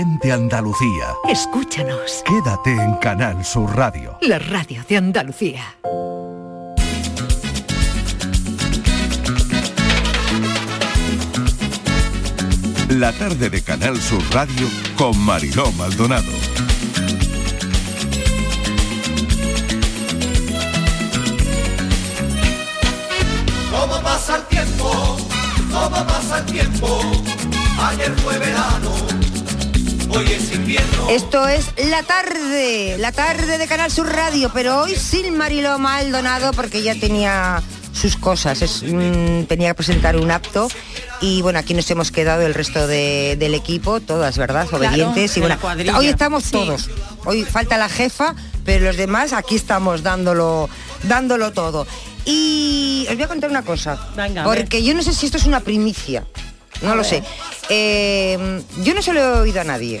Andalucía. Escúchanos. Quédate en Canal Sur Radio. La radio de Andalucía. La tarde de Canal Sur Radio con Mariló Maldonado. ¿Cómo pasa el tiempo? ¿Cómo pasa el tiempo? Ayer fue verano. Esto es la tarde, la tarde de Canal Sur Radio, pero hoy sin Mariló Maldonado porque ya tenía sus cosas, es, mm, tenía que presentar un acto y bueno, aquí nos hemos quedado el resto de- del equipo, todas, ¿verdad? Obedientes y bueno, hoy estamos Sí. todos. Hoy falta la jefa, pero los demás aquí estamos dándolo, dándolo todo. Y os voy a contar una cosa, Venga, porque yo no sé si esto es una primicia. No lo sé. Eh, yo no se lo he oído a nadie.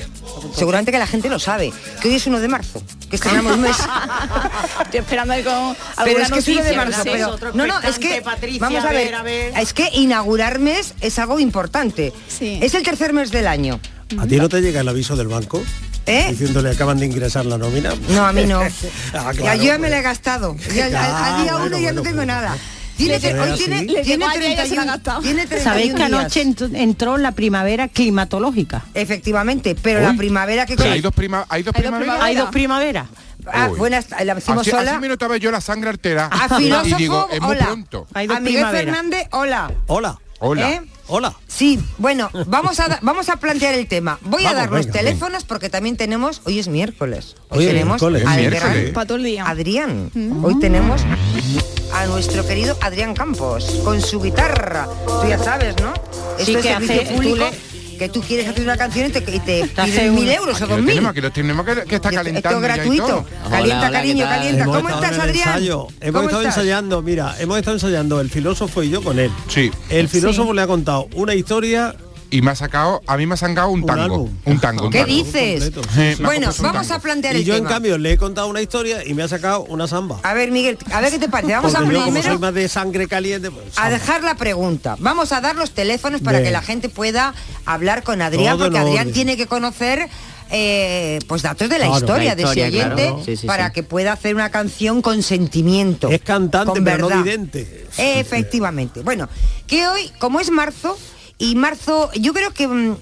Seguramente que la gente lo sabe. Que hoy es 1 de marzo. Que estrenamos mes. Estoy esperando ahí con pero es que es 1 de noticia, marzo. pero- no, no, es que Patricia, vamos a a ver, a ver. Es que inaugurar mes es algo importante. Sí. Es el tercer mes del año. ¿A ti no te llega el aviso del banco? ¿Eh? Diciéndole acaban de ingresar la nómina. No, a mí no. Ah, Ya, claro, yo ya me la he gastado. Ya, al- al, día bueno, uno ya bueno, no tengo pues. nada. Tiene, tre- hoy así. tiene, Le tiene llegó ayer y ya se la ha 31, gastado. tiene Sabéis 31 que anoche ent- entró la primavera climatológica. Efectivamente, pero la primavera que Pero hay dos, prima, hay dos primaveras. Hay dos primaveras. Ah, buenas, la decimos Así, sola. así me notaba yo la sangre artera. A y filósofo, digo, es muy hola. pronto. Hay dos A Miguel. Fernández, hola. Hola, Hola. ¿Eh? hola. Sí, bueno, vamos a, vamos a plantear el tema. Voy a dar los venga, teléfonos porque también tenemos, hoy es miércoles, hoy, tenemos miércoles. al Es gran miércoles. Para todo el día. Adrián. Hoy tenemos a nuestro querido Adrián Campos con su guitarra. Tú ya sabes, ¿no? Sí, Esto es que servicio hace- público. tú Que tú quieres hacer una canción y te, y te piden un- mil euros o Aquí lo dos mil. tenemos, aquí lo tenemos que, que está Esto calentando es ya y gratuito. todo. Calienta, hola, cariño, ¿qué tal? calienta. Hemos ¿Cómo estás, Adrián? ensayo. Hemos ¿Cómo estado estás? ensayando, mira, hemos estado ensayando el filósofo y yo con él. Sí. El filósofo le ha contado una historia Y me ha sacado, a mí me ha sacado un tango. Un tango, un ¿Qué tango. dices? Bueno, vamos a plantear y el yo en cambio le he contado una historia y me ha sacado una samba. A ver, Miguel, a ver qué te parece. Vamos Porque a yo como primero soy más de sangre caliente, pues, a dejar la pregunta. Vamos a dar los teléfonos para que la gente pueda hablar con Adrián, Todo porque Adrián orden. tiene que conocer eh, pues datos de la Claro. historia La de ese oyente claro. Sí, sí, para sí. que pueda hacer una canción con sentimiento. Es cantante, con pero no vidente. Efectivamente. Bueno, que hoy, como es marzo, y marzo, yo creo que mm,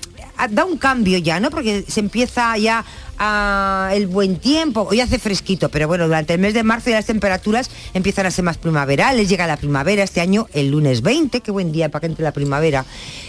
da un cambio ya, ¿no? Porque se empieza ya a el buen tiempo, hoy hace fresquito, pero bueno, durante el mes de marzo ya las temperaturas empiezan a ser más primaverales, llega la primavera este año, el lunes 20, qué buen día para que entre la primavera.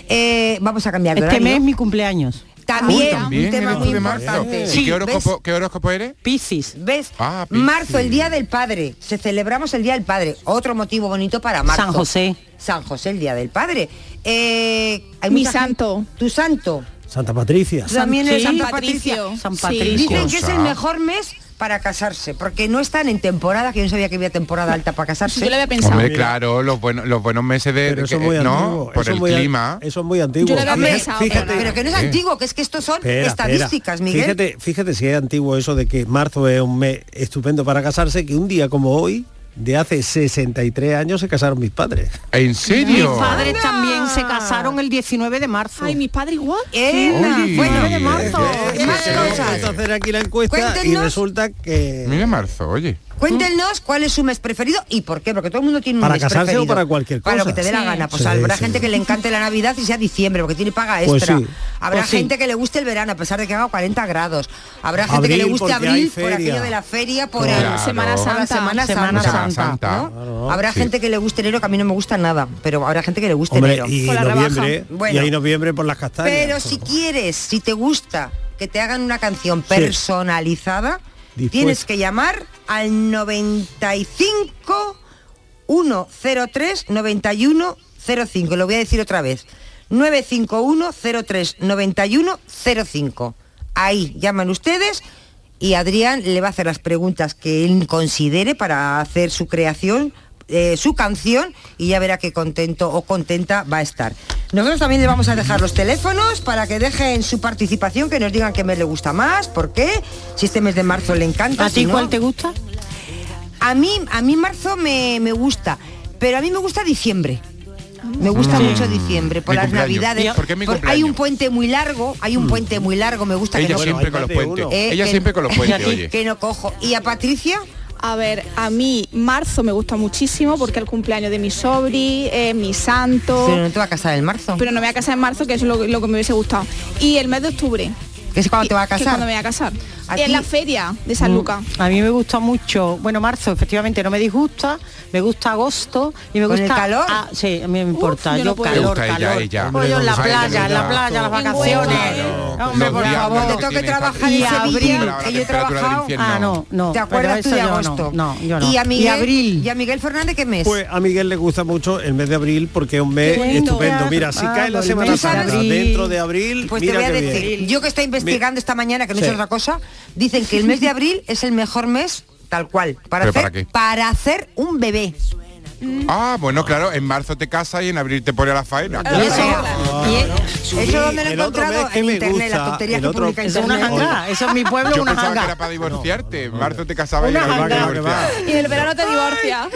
Eh, vamos a cambiar de Este horario. mes es mi cumpleaños. También, Uy, también un tema muy importante. ¿Y Sí, qué horóscopo, qué horóscopo eres? Piscis. ¿Ves? Ah, Piscis. marzo, el Día del Padre. Se celebramos el Día del Padre. Otro motivo bonito para marzo. San José. San José, el Día del Padre. Eh, hay Mi gente- santo. Tu santo. Santa Patricia. También eres sí. Santa San Patricia. Patricio. San Sí. Patricio. Dicen que es el mejor mes para casarse, porque no están en temporada, que yo no sabía que había temporada alta para casarse. Yo lo había pensado. Hombre, claro, los buenos, los buenos meses de, Pero eso que- muy no, antiguo. por eso el muy clima. Eso es muy antiguo. Yo lo había Hombre, pensado, pero, que no es Eh. antiguo, que es que estos son Espera, estadísticas, espera. Miguel. Fíjate, fíjate si es antiguo eso de que marzo es un mes estupendo para casarse, que un día como hoy, de hace 63 años, se casaron mis padres. ¿En Mis serio? padres también se casaron el 19 de marzo. Ay, mis padres igual. Bueno, de marzo. Eh, puesto a hacer aquí la encuesta y Cuéntenos. resulta que... Mira marzo, oye. Cuéntenos cuál es su mes preferido y por qué, porque todo el mundo tiene un ¿Para mes casarse o preferido. para cualquier Para lo cosa? que te dé la gana. Pues Sí, habrá sí. gente que le encante la Navidad y sea diciembre, porque tiene paga Pues extra. sí. Habrá Pues sí. gente que le guste el verano, a pesar de que haga 40 grados. Habrá gente que le guste abril por aquello de la feria, por Claro. el- Semana por la Santa. Semana, Semana Santa. Santa. ¿no? Claro. Habrá Sí. gente que le guste enero, que a mí no me gusta nada, pero habrá gente que le guste Hombre, enero. y la noviembre. Bueno. y ahí noviembre por las castañas. Pero si quieres, si te gusta que te hagan una canción personalizada, tienes que llamar al 95 103 91 05. Lo voy a decir otra vez. 951 03 91 05. Ahí llaman ustedes y Adrián le va a hacer las preguntas que él considere para hacer su creación, eh, su canción y ya verá qué contento o contenta va a estar. Nosotros también le vamos a dejar los teléfonos para que dejen su participación, que nos digan qué mes le gusta más, por qué, si este mes de marzo le encanta. ¿A si ti no. cuál te gusta? A mí, a mí marzo me, me gusta, pero a mí me gusta diciembre. Me gusta Mm. mucho diciembre, por Mi las cumpleaños. navidades. ¿Por qué mi Por- hay un puente muy largo, hay un puente muy largo, me gusta que Ella no siempre con los puentes. Eh, Ella que- siempre con los puentes, oye. que no cojo. ¿Y a Patricia? A ver, a mí marzo me gusta muchísimo porque es el cumpleaños de mi sobri, eh, mi santo. Pero no te va a casar en marzo. Pero no me voy a casar en marzo, que es lo, lo que me hubiese gustado. Y el mes de octubre. que es cuando te va a que es casar. cuando me voy a casar. ¿A Y en la feria de San Lucas. A mí me gusta mucho, bueno, marzo efectivamente no me disgusta, me gusta agosto y me ¿Con gusta el calor? Ah, sí, a mí me importa, yo yo, no calor, ella, calor. ella. En la playa, en la playa, las vacaciones. Claro. Hombre, por favor. Te no toca tienes trabajar Y en abril. Sevilla, La que yo he trabajado. Ah, no, no. ¿Te acuerdas tú de no, agosto? No, yo no. ¿Y a Miguel, abril. ¿Y a Miguel Fernández qué mes? Pues a Miguel le gusta mucho el mes de abril porque es un mes estupendo. Mira, si Ah, cae la Semana Santa dentro de abril, Pues te voy a decir, bien. yo que estoy investigando esta mañana, que no he Sí. hecho otra cosa, dicen que el mes de abril es el mejor mes, tal cual, para ¿Pero hacer, para qué? para hacer un bebé. Ah, bueno, claro, en marzo te casas y en abril te pone a la faena. Y eso, Ah, y e- Sí, eso donde lo he encontrado que en internet, las tonterías que publica Eso es una janga, eso en mi pueblo Yo una pensaba que era para divorciarte. En marzo te casabas y en abril te janga. divorciabas. Y en el verano te divorcias.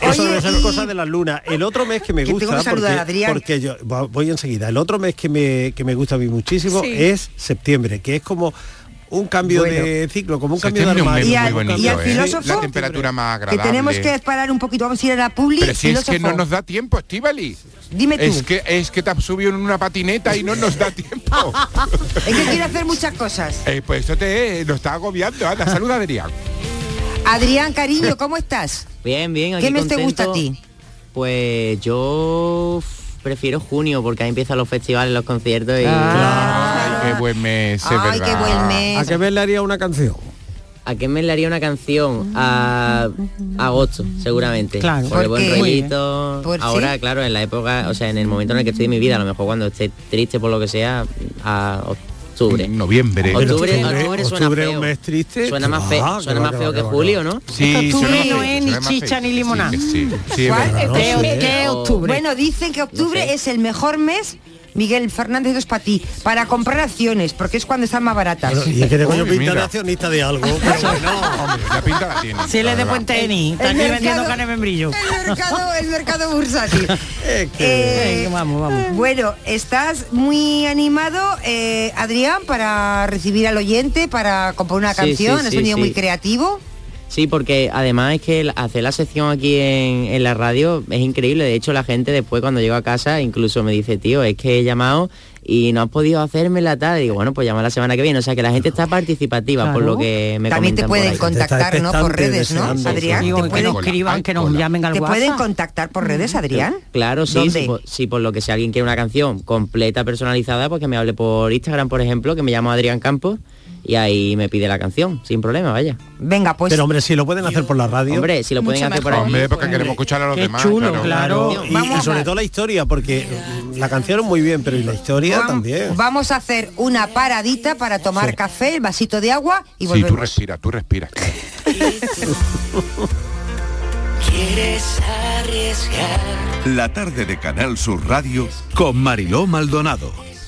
Eso debe ser cosa de las lunas. El otro mes que me Que tengo gusta, que a porque, Adrián. porque yo voy enseguida. El otro mes que me, que me gusta a mí muchísimo Sí. es septiembre, que es como un cambio Bueno. de ciclo, como un cambio de armario. Y muy al- bonito, y al ¿eh? filósofo, La temperatura más Que agradable. tenemos que parar un poquito, vamos a ir a la publi. Pero si es que no nos da tiempo, Estivali. Dime tú, Es que es que te has subido en una patineta y no nos da tiempo. es que quiero hacer muchas cosas. Eh, pues eso te nos está agobiando. Anda, saluda Adrián. Adrián, cariño, ¿cómo estás? Bien, bien. ¿Qué aquí mes te gusta a ti? Pues yo prefiero junio porque ahí empiezan los festivales, los conciertos y Ay, qué buen mes, es Ay, verdad. qué buen mes. ¿A qué mes le haría una canción? ¿a qué me le haría una canción? A agosto, seguramente. Claro. Por el ¿Por buen rollito. ¿Por Ahora, sí? claro, en la época, o sea, en el momento en el que estoy de mi vida, a lo mejor cuando esté triste por lo que sea, a octubre. Noviembre. Octubre, octubre, octubre suena octubre es feo. un mes triste. Suena más feo, va, suena que más va, feo que va, julio, que. ¿no? Sí, Octubre no es ni chicha ni limonada. Sí, sí, sí, ¿Cuál? ¿Qué, octubre? Bueno, dicen que octubre es el mejor mes, Miguel Fernández, esto es para ti, para comprar acciones, porque es cuando están más baratas. Pero, y es que tengo yo Uy, pinta de accionista de algo. pero bueno. Hombre, la pinta la tiene. Si él es de Puente. Eni, está El aquí mercado- vendiendo carne membrillo. El mercado, el mercado bursátil. Es que- Eh, Venga, vamos, vamos. Bueno, estás muy animado, eh, Adrián, para recibir al oyente, para componer una Sí, canción, sí, has sí, venido sí. muy creativo. Sí, porque además es que hacer la sección aquí en, en la radio es increíble. De hecho, la gente después cuando llego a casa incluso me dice, tío, es que he llamado y no has podido hacerme la tarde. Y digo, bueno, pues llama la semana que viene. O sea, que la gente está participativa por lo que me También te por pueden contactar, ¿no? Por redes, ¿no. Adrián? Digo, ¿Te que pueden, nos escriban, que nos hola. llamen al te WhatsApp. pueden contactar por redes, Adrián? Claro, sí, sí por, sí, por lo que si alguien quiere una canción completa, personalizada, pues que me hable por Instagram, por ejemplo, que me llamo Adrián Campos y ahí me pide la canción, sin problema, vaya. Venga, pues Pero hombre, si lo pueden hacer por la radio. Hombre, si lo pueden hacer por. Hombre, porque Hombre. queremos escuchar a los Qué demás. chulo, claro. y, Vamos y sobre todo la historia, porque la canción es muy bien, pero y la historia vam- también. vamos a hacer una paradita para tomar Sí. café, el vasito de agua y Sí, tú volvemos. respira, tú respiras. La tarde de Canal Sur Radio con Mariló Maldonado.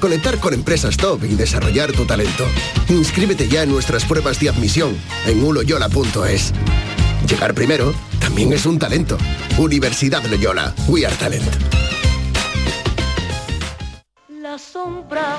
conectar con empresas top y desarrollar tu talento. Inscríbete ya en nuestras pruebas de admisión en uloyola.es. Llegar primero también es un talento. Universidad Loyola. We are talent. La sombra,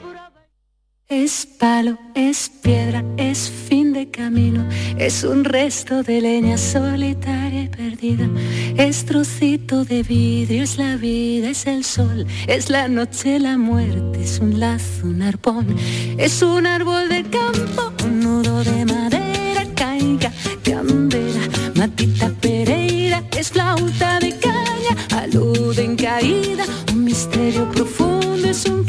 Es palo, es piedra, es fin de camino, es un resto de leña solitaria y perdida, es trocito de vidrio, es la vida, es el sol, es la noche, la muerte, es un lazo, un arpón, es un árbol de campo, un nudo de madera, caiga, candela, matita pereira, es flauta de caña, alude en caída, un misterio profundo, es un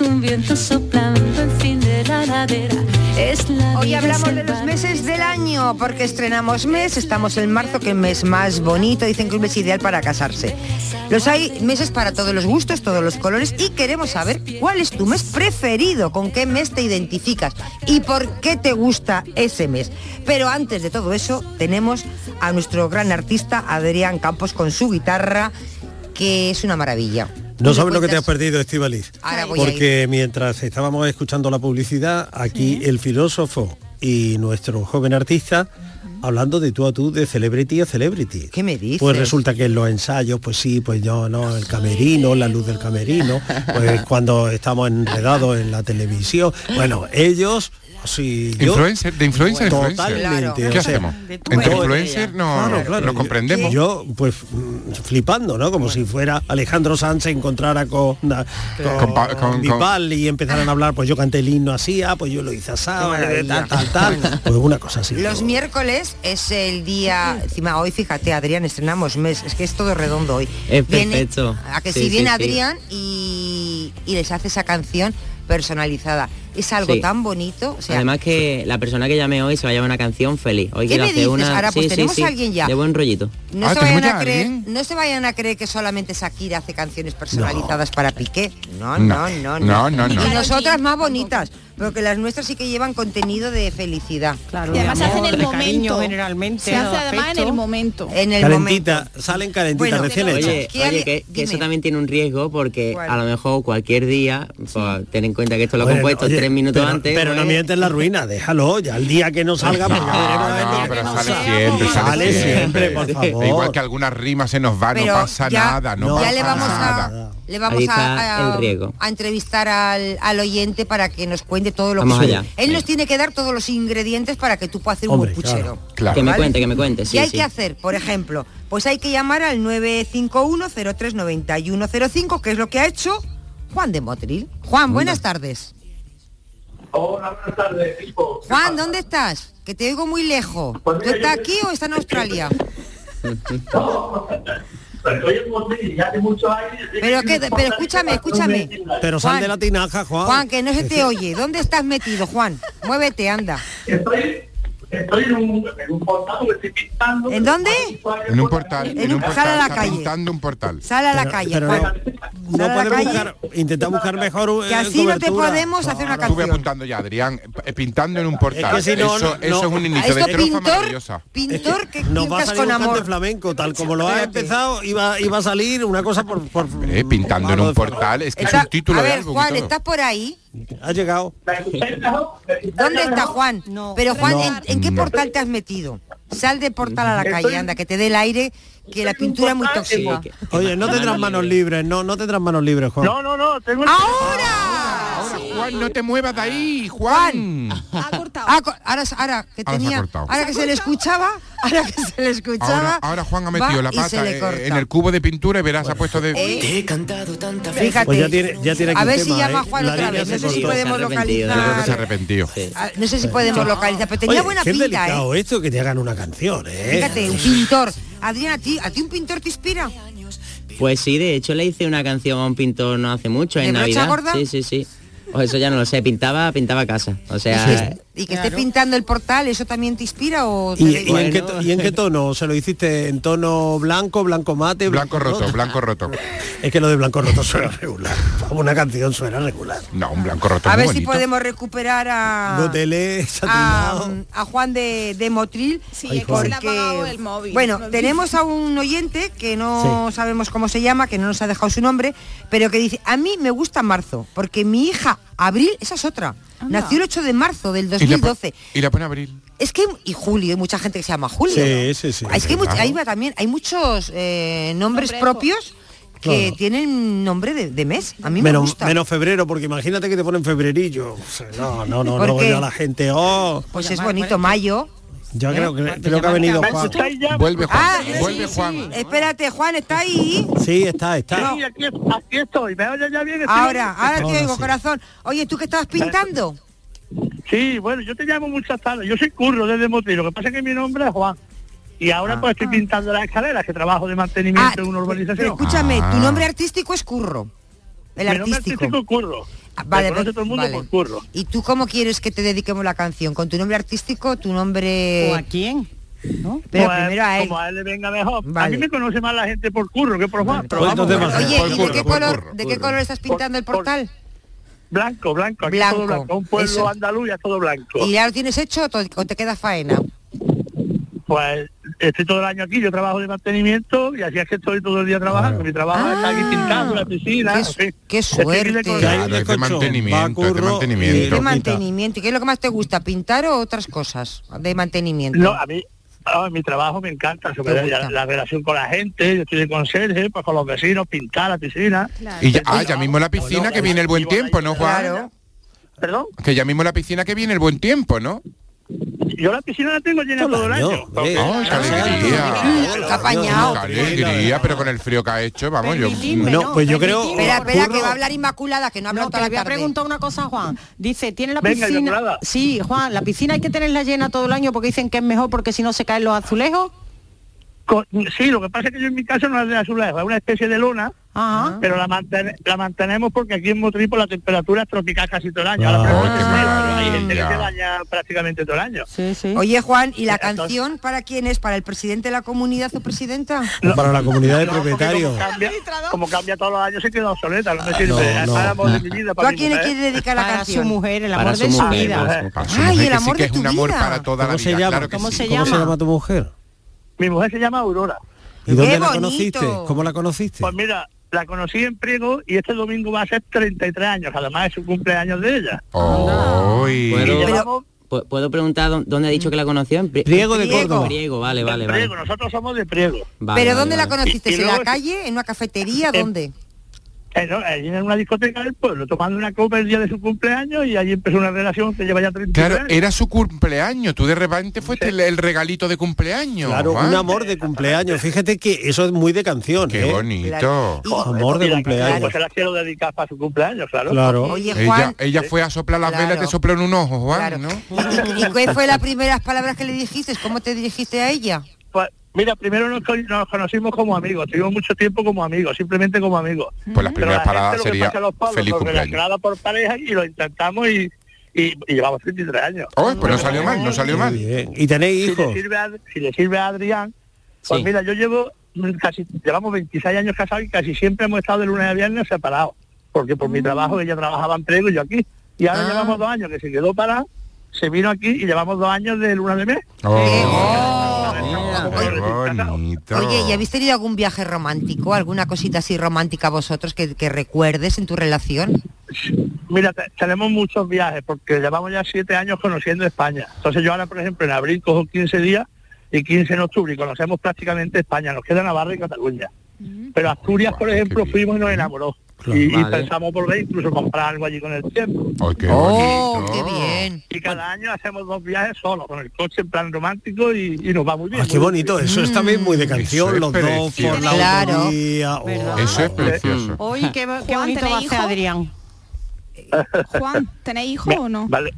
es un viento soplando el fin de la ladera. Es la Hoy hablamos de los meses del año porque estrenamos mes, estamos en marzo, que es el mes más bonito, dicen que es un mes ideal para casarse. Los hay meses para todos los gustos, todos los colores y queremos saber cuál es tu mes preferido, con qué mes te identificas y por qué te gusta ese mes. Pero antes de todo eso tenemos a nuestro gran artista Adrián Campos con su guitarra, que es una maravilla. No sabes lo que te has perdido, Estivaliz. Porque mientras estábamos escuchando la publicidad, aquí el filósofo y nuestro joven artista hablando de tú a tú de celebrity a celebrity. ¿Qué me dices? Pues resulta que en los ensayos, pues sí, pues yo no, el camerino, la luz del camerino, pues cuando estamos enredados en la televisión, bueno, ellos Sí, yo- Influencer, de influencer. Totalmente. ¿Qué o sea, hacemos? de Entre influencer no, Claro, claro. no comprendemos. Yo, pues, mm, flipando, ¿no? Como si fuera Alejandro Sanz se encontrara con, con, Con pa- con- Bisbal y empezaran a hablar, pues yo canté el himno así, ah, pues yo lo hice así, tal, tal, tal. Pues una cosa así. Los miércoles es el día, encima hoy fíjate Adrián, estrenamos mes, es que es todo redondo hoy. Es Viene- perfecto. a que Sí, si sí, viene sí. Adrián y, y les hace esa canción personalizada. Es algo Sí. tan bonito. O sea, Además que la persona que llame hoy se va a llevar una canción feliz. Hoy ¿Qué quiero me hacer dices? una Ahora, pues sí, tenemos sí, a alguien ya. de buen rollito. no, Ah, se vayan ¿tenemos a creer, alguien? no se vayan a creer que solamente Shakira hace canciones personalizadas para Piqué. No, No. no, no, No, no, no. Y nosotras más bonitas, pero que las nuestras sí que llevan contenido de felicidad. Claro, Y además se hace en el cariño momento. generalmente. Se hace de además en el momento. En el calentita, salen calentitas Bueno, recién hechas. Oye, ¿Qué oye que, que eso también tiene un riesgo porque ¿Cuál? a lo mejor cualquier día, pues, ten en cuenta que esto lo Bueno, compuesto oye, tres minutos pero, antes. Pero no pues, mientes la ruina, déjalo, ya el día que no salga, pues ya veremos. a ver No, pero no sale salga. siempre, sale, siempre, por favor. Igual que algunas rimas se nos van, no pasa ya- nada, no, ya pasa le vamos nada. a le vamos a, entrevistar al, al oyente para que nos cuente todo lo Vamos que allá. Él nos tiene que dar todos los ingredientes para que tú puedas hacer Hombre, un buen puchero. Claro. Que me cuente, que me cuente. Sí, ¿Qué hay sí. que hacer? Por ejemplo, pues hay que llamar al 951-039105, que es lo que ha hecho Juan de Motril. Juan, buenas tardes. Hola, buenas tardes, equipo. Juan, ¿dónde estás? Que te oigo muy lejos. Pues ¿Tú estás yo- aquí o estás en Australia? No, estoy en ya hace. Pero, que, pero escúchame, escúchame. Pero sal Juan, de la tinaja, Juan. Juan, que no se te oye. ¿Dónde estás metido, Juan? Muévete, anda. Estoy, estoy en un, en un portal que estoy pintando. ¿En dónde? En un portal, En en un- portal, sal a la calle. pintando un portal. Sal a la Pero- calle, pero Juan. No calle, buscar, intenta buscar mejor que eh, así no te podemos hacer una Estuve canción. apuntando ya, Adrián, eh, pintando en un portal. Es que si no, eso, no- eso no. es un inicio de pintor, maravillosa. pintor que Nos va a pintas salir con amor. flamenco, tal como lo ha empezado, iba, iba a salir una cosa por... por Eh, pintando en un portal, es que es un título a de ver, álbum y Juan. ¿estás por ahí? Ha llegado. ¿Dónde está Juan? Pero Juan, No. ¿en, en qué No. portal te has metido? Sal de portal a la calle, anda, que te dé el aire, que la pintura es muy tóxica. Oye, no tendrás manos libres, no, no tendrás manos libres, Juan. No, no, no, tengo el ¡Ahora! Juan, no te muevas de ahí, Juan. Ah, co- ahora, ahora que Ahora se ha tenía, cortado. ahora que se le escuchaba, ahora que se le escuchaba. Ahora, ahora Juan ha metido la se pata eh, en el cubo de pintura y verás, ha puesto de... Te he cantado tanta Fíjate. Pues ya tiene, ya tiene aquí A ver si llama ¿eh? Juan La otra vez. No se sé si podemos Yo creo que se localizar. arrepentió. Ah, No sé si podemos localizar, pero tenía Oye, buena qué pinta, delicado ¿eh? esto que te hagan una canción, ¿eh? Fíjate, un pintor. Adrián, ¿a ti, ¿a ti un pintor te inspira? Pues sí, de hecho le hice una canción a un pintor no hace mucho, ¿De en brocha Navidad. gorda? Sí, sí, sí. O eso ya no lo sé, pintaba, pintaba casa. O sea, Y que esté pintando el portal, ¿eso también te inspira o te ¿Y, en qué, to- y en qué tono? ¿Se lo hiciste en tono blanco, blanco mate? Blanco roto, blanco roto. Es que lo de blanco roto suena regular. Una canción suena regular. No, un blanco roto A muy ver si podemos recuperar a, a, Juan de, de Motril. Sí, Ay, es que se le ha porque- apagado el móvil. Bueno, No tenemos a un oyente que no sabemos cómo se llama, que no nos ha dejado su nombre, pero que dice, a mí me gusta marzo, porque mi hija, Abril, esa es otra, nació el 8 de marzo del Y le po- 2012. Y la pone abril. Es que, y Julio, hay mucha gente que se llama Julio. Sí, ¿no? sí, sí. Es que hay, Claro. también, hay muchos eh, nombres propios que Claro. tienen nombre de, de mes. A mí me Menos, gusta. menos febrero, porque imagínate que te ponen febrerillo. O sea, no, no, no, ¿Por luego qué? ya la gente, oh, Pues es bonito, mayo. Yo ¿Eh? creo que creo que ha venido Juan. Vuelve Juan, Ah, vuelve sí, Juan. sí. Espérate, Juan, ¿está ahí? Sí, está, está. Sí, aquí, aquí estoy. ¿Me oyes ya bien? Estoy Ahora, ahora te oigo, sí. corazón. Oye, ¿tú qué estabas pintando? Sí, bueno, yo te llamo muchas tardes. Yo soy Curro desde Motril. Lo que pasa es que mi nombre es Juan. Y ahora pues estoy pintando las escaleras, que trabajo de mantenimiento Ah, en una urbanización. Escúchame, tu Ah. nombre artístico es Curro. El mi nombre artístico. artístico es Curro. Ah, Me vale, conoce pues, todo el mundo vale. por Curro. ¿Y tú cómo quieres que te dediquemos la canción? ¿Con tu nombre artístico, tu nombre...? ¿O a quién? ¿No? Pero Pues, primero a él. Como a él le venga mejor. A Vale. mí me conoce más la gente por Curro que por Juan. pero Pues vamos, a ser. Oye, Por ¿y de curro, qué por color, curro, de qué curro. color estás pintando el por- portal? Blanco, blanco. Aquí Blanco, todo blanco. Un pueblo eso. andaluz y es todo blanco. ¿Y ya lo tienes hecho o te queda faena? Pues estoy todo el año aquí, yo trabajo de mantenimiento y así es que estoy todo el día trabajando. Mi trabajo es estar aquí pintando la piscina. Qué, suerte. Claro, de es de colchón, mantenimiento, es de mantenimiento. y ¿Qué lo quita. mantenimiento? ¿Y ¿Qué es lo que más te gusta? ¿Pintar o otras cosas de mantenimiento? No, a mí, a mi trabajo me encanta, sobre ¿Te la, la relación con la gente, yo estoy de conserje, pues con los vecinos, pintar la piscina. Y ya, ah, ya mismo la piscina que viene el buen tiempo, ¿no, Juan? Claro. Perdón, Que ya mismo la piscina que viene el buen tiempo, ¿no? Yo la piscina la tengo llena Todo el año, año. hombre. ¡Ay, qué alegría! Qué apañado. ¡Qué alegría! Pero con el frío que ha hecho, vamos, yo... Pues yo creo-. Espera, espera, que va a hablar Inmaculada, que no ha hablado toda le la tarde. preguntar una cosa, Juan. Dice, ¿tiene la piscina? Sí, Juan, la piscina hay que tenerla llena todo el año porque dicen que es mejor porque si no se caen los azulejos. Con- sí, lo que pasa es que yo en mi casa no es de azulejo, es una especie de lona, Ajá. pero la, mantene- la mantenemos porque aquí en Motripo la temperatura es tropical casi todo el año. Ahora, Ah, pero hay gente que se prácticamente todo el año. Sí, sí. Oye, Juan, ¿y la Entonces- canción para quién es? ¿Para el presidente de la comunidad o presidenta? Para la comunidad de No, propietarios. Como cambia, como cambia todos los años se queda obsoleta, no me sirve. no, es el amor de mi vida, ¿Tú para a quién le quieres dedicar la canción? su mujer, el amor de su vida. Ay, el amor de tu vida. la ¿Cómo se llama? ¿Cómo se llama tu mujer? Mi mujer se llama Aurora. ¿Y dónde ¡Qué la conociste? ¿Cómo la conociste? Pues mira, la conocí en Priego y este domingo va a ser 33 años, además es su cumpleaños de ella. ¡Ay! ¿Puedo, Y llevamos pu- ¿Puedo preguntar dó- dónde ha dicho que la conoció? En Pri- Priego de Priego. Córdoba. Priego, vale, vale, vale. Priego, nosotros somos de Priego. Vale, ¿Pero vale, dónde la conociste? Y- y ¿En la calle? ¿En una cafetería? ¿Dónde? Allí en una discoteca del pueblo, tomando una copa el día de su cumpleaños y allí empezó una relación que lleva ya 30 Claro, años. era su cumpleaños. Tú de repente fuiste el, el regalito de cumpleaños. Claro, Juan. un amor de cumpleaños. Fíjate que eso es muy de canción. Qué ¿eh? bonito. Amor de Y la- cumpleaños. Pues se la quiero dedicar para su cumpleaños, claro. Claro. Oye, Ella, Juan, ella fue a soplar las Claro. velas, te sopló en un ojo, Juan, Claro. ¿no? ¿Y, qué fue las primeras palabras que le dijiste? ¿Cómo te dirigiste a ella? Pues, mira, primero nos, co- nos conocimos como amigos, tuvimos mucho tiempo como amigos, simplemente como amigos. Pues las Pero primeras la gente paradas lo que sería los pueblos, feliz cumpleaños. por pareja y lo intentamos y, y, y llevamos 33 años. Oh, pues no salió mal, no salió mal. ¿Y tenéis si hijos? le sirve a, si le sirve a Adrián, pues Sí. mira, yo llevo mm, casi, llevamos 26 años casados y casi siempre hemos estado de lunes a viernes separados, porque por mi trabajo ella trabajaba en Prego y yo aquí. Y ahora Ah. llevamos dos años que se quedó parada, se vino aquí y llevamos dos años de luna de mes. Oh, qué Oye, bonito. Oye, ¿y habéis tenido algún viaje romántico? ¿Alguna cosita así romántica vosotros que, que recuerdes en tu relación? Mira, te- tenemos muchos viajes porque llevamos ya siete años conociendo España. Entonces yo ahora, por ejemplo, en abril cojo 15 días y 15 en octubre y conocemos prácticamente España. Nos queda Navarra y Cataluña. Pero Asturias, por ejemplo, fuimos y nos enamoró. Y, vale. y, pensamos volver incluso comprar algo allí con el tiempo. Oh, oh qué, bien! Y cada año hacemos dos viajes solos, con el coche en plan romántico y, y nos va muy bien. Ah, ¡Qué bonito! Eso es también muy de mm. canción, los dos por la claro. eso es precioso. Hoy qué, qué bonito va Adrián. Juan, ¿tenéis hijos o no? Vale.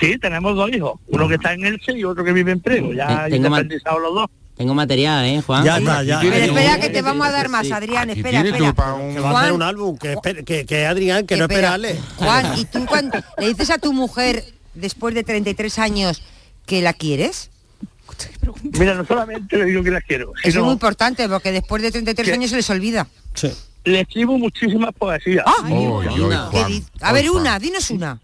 Sí, tenemos dos hijos, uno que está en Elche y otro que vive en Prego, ya eh, independizado los dos. Tengo material, ¿eh, Juan? Ya está, ya. Pero espera que te vamos a dar más, Adrián, espera, espera. Un... Va a hacer un álbum, que, que, Adrián, que, no esperarle. Juan, ¿y tú cuando le dices a tu mujer, después de 33 años, que la quieres? Mira, no solamente le digo que la quiero. Es muy importante, porque después de 33 años se les olvida. Le escribo muchísimas poesías. Ah, a ver, una, dinos una.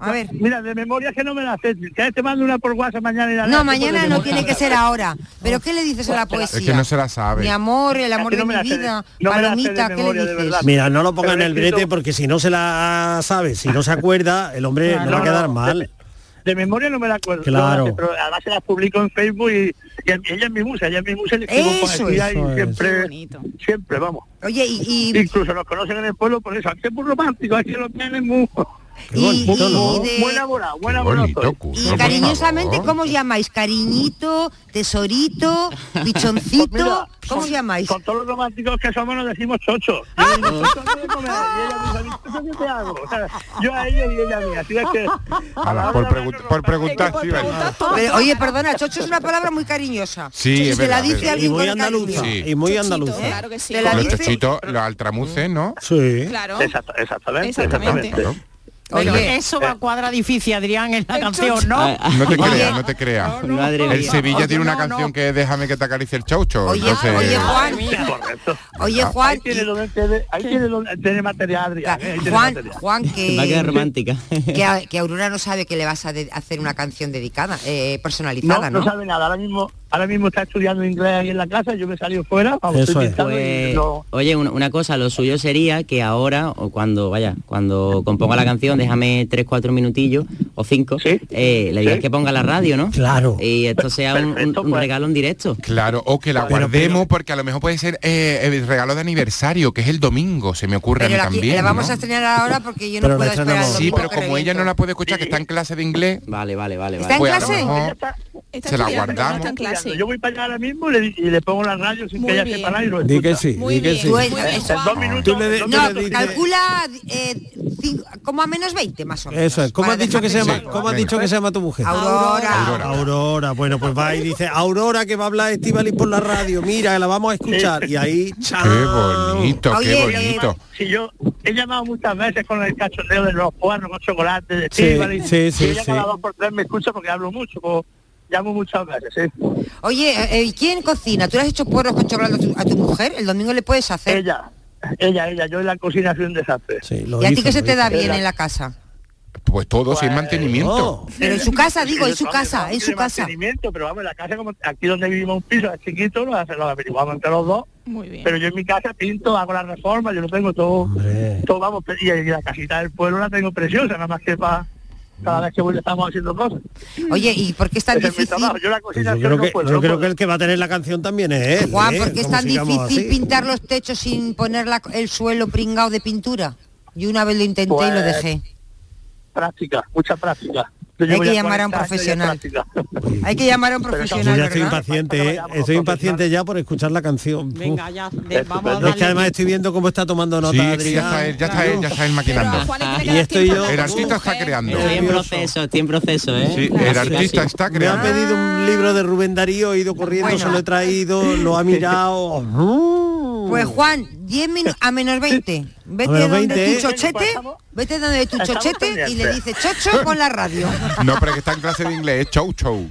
A ver. Mira, de memoria que no me la sé. Que te este mando una por WhatsApp mañana y la No, mañana no tiene que ser ahora. Pero ¿qué le dices a la poesía? Es que no se la sabe. Mi amor, el amor no de mi vida, no palomita, memoria, ¿qué le dices? Mira, no lo pongan en el brete porque si no se la sabe, si no se acuerda, el hombre no, no va a quedar mal. De, memoria no me la acuerdo. Claro. Pero además se las publico en Facebook y, y ella es mi musa, ella es mi musa, eso, eso y siempre, siempre, vamos. Oye, y, y, Incluso nos conocen en el pueblo por eso, aquí es muy romántico, aquí lo tienen muy... Y, bonito, y ¿no? de... Buena bola, buena bola. Y cariñosamente, ¿cómo os llamáis? Cariñito, tesorito, bichoncito. Pues mira, ¿Cómo os llamáis? Con todos los románticos que somos nos decimos chocho. Yo a ellos y ella a mí. Así es que. Ala, por, pregun por, preguntar, sí, Pero, Oye, perdona, chocho es una palabra muy cariñosa. Sí, es verdad, la dice verdad. alguien y muy andaluza. Sí. Y muy andaluza. ¿eh? Claro que sí. Te la dice... Chochito, ¿no? Sí. Claro. Exactamente. exactamente. Oye, eso va a cuadra difícil, Adrián, en la canción, ¿no? Ah, ah. No te creas, no te creas. El Sevilla tiene una canción que Déjame que te acaricie el chaucho. Oye. Oye Juan. Oye, Juan. Ahí tiene, donde, tiene, ahí tiene, donde, tiene material, Adrián. Eh, Juan, que... Va a quedar romántica. Que, que, Aurora no sabe que le vas a hacer una canción dedicada, eh, personalizada, ¿no? ¿no? sabe nada. Ahora mismo ahora mismo está estudiando inglés ahí en la casa, yo me salí fuera, Eso. Pues, oye, una, cosa, lo suyo sería que ahora, o cuando, vaya, cuando componga la canción, déjame tres, cuatro minutillos o cinco, eh, le digas que ponga la radio, ¿no? Claro. Y esto sea un, pues. regalo en directo. Claro, o que la pero, guardemos, porque a lo mejor puede ser eh, el regalo de aniversario, que es el domingo, se me ocurre a mí también. La vamos a estrenar ahora porque yo no puedo esperar. Sí, pero como ella no la puede escuchar, que está en clase de inglés. Vale, vale, vale. ¿Está en pues clase? se la guardamos. Yo voy para allá ahora mismo y le, y le pongo la radio sin que ella sepa nada y lo escucha. Di que Muy bien. sí. Dos minutos, le no, calcula eh, como a menos 20 más o menos. Eso es. ¿Cómo has dicho que se llama? ¿Cómo has dicho que se llama tu mujer? Aurora. Aurora. Bueno, pues va y dice, Aurora que va a hablar Estivalis por la radio. Mira, la vamos a escuchar. Y ahí, chao. Qué bonito, Oye, qué bonito. Si yo he llamado muchas veces con el cachondeo de los cuernos, con chocolate, de Estivalis. Sí, sí, sí. Y ella cada dos por tres me escucha porque hablo mucho llamo muchas veces, ¿eh? Oye, ¿y quién cocina? ¿Tú le has hecho puerros con chocolate a tu, mujer? ¿El domingo le puedes hacer? Ella, ella, ella. Yo en la cocina soy un desastre. ¿Y a ti qué se te da bien en la casa? Pues todo pues, sin mantenimiento. Pero en su casa, digo, en su casa, en su casa. Mantenimiento, pero vamos, en la casa, como aquí donde vivimos un piso es chiquito, lo, lo averiguamos entre los dos. Muy bien. Pero yo en mi casa pinto, hago la reforma, yo lo tengo todo, todo vamos, y, la casita del pueblo la tengo preciosa, nada más que para cada vez que estamos haciendo cosas. Oye, ¿y por qué es tan difícil? Yo, creo, que, el que va a tener la canción también es. Juan, pues ¿eh? ¿por qué es tan difícil pintar los techos sin poner la, el suelo pringado de pintura? Yo una vez lo intenté y lo pues, dejé. Práctica, mucha práctica. Hay que llamar a un profesional. Hay que llamar a un profesional. Ya estoy impaciente, estoy eh, impaciente ya por escuchar la canción. Venga, ya, vamos a. Es que además estoy viendo cómo está tomando nota sí, Adrián. Sí, ya está, él, ya está él maquinando. Y estoy yo. El artista está creando. Estoy en proceso, estoy en proceso, ¿eh? Sí, el artista está creando. Me ha pedido un libro de Rubén Darío, he ido corriendo, se lo he traído, lo ha mirado. Pues mm. Juan, 10 minutos a menos 20. ¿eh? Vete donde tu chochete, vete donde tu chochete y le dice chocho con la radio. No, pero que está en clase de inglés, es chow chow.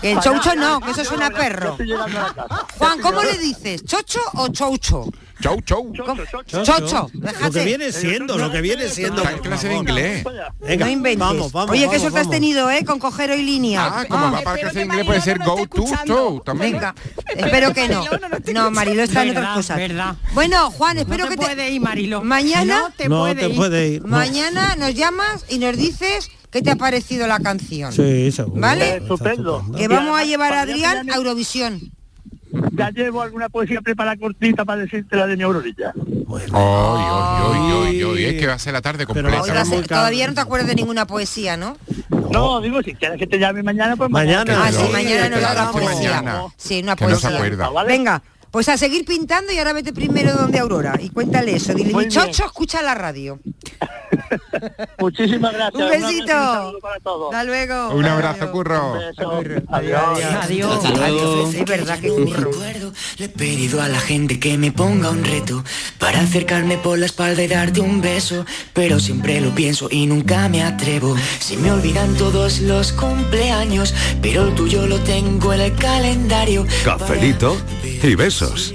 Que el choucho no, que eso suena perro. Juan, ¿cómo le dices? ¿Chocho o choucho? Chau, chau. Chocho. Lo que viene siendo, lo que viene siendo. Está clase de inglés. Venga, no inventes. Vamos, vamos, Oye, que suerte has tenido, ¿eh? Con cojero y línea. Ah, ah de inglés puede ser go to show también. Venga, espero que no. No, Marilo está en otras cosas. Bueno, Juan, espero que te... puede ir, Marilo. Mañana... No te puede ir. Mañana nos llamas y nos dices... ¿Qué te ha parecido la canción? Sí, seguro. ¿Vale? Estupendo. Que vamos a llevar a Adrián a Eurovisión ya llevo alguna poesía preparada cortita para decirte la de mi aurorilla. Ay, ay, ay, ay, ay, es que va a ser la tarde completa. Se- todavía no te acuerdas de ninguna poesía, ¿no? No, digo, si quieres que te llame mañana, pues Ah, sí, mañana Claro, la poesía. mañana. Sí, una no poesía. acuerda. Venga, pues a seguir pintando y ahora vete primero donde Aurora y cuéntale eso. Dile, Muy mi bien. chocho, escucha la radio. Muchísimas gracias. Un abrazo y un besito. saludo para todos. Hasta luego. Un abrazo, curro. Adiós. Adiós. Adiós. Es verdad que curro. Le he pedido a la gente que me ponga un reto para acercarme por la espalda y darte un beso, pero siempre lo pienso y nunca me atrevo. Se me olvidan todos los cumpleaños, pero el tuyo lo tengo en el calendario. Cafelito y besos.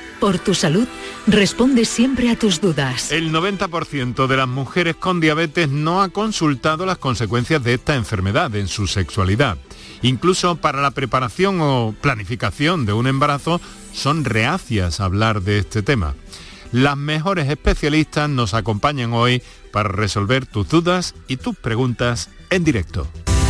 por tu salud, responde siempre a tus dudas. El 90% de las mujeres con diabetes no ha consultado las consecuencias de esta enfermedad en su sexualidad. Incluso para la preparación o planificación de un embarazo son reacias a hablar de este tema. Las mejores especialistas nos acompañan hoy para resolver tus dudas y tus preguntas en directo.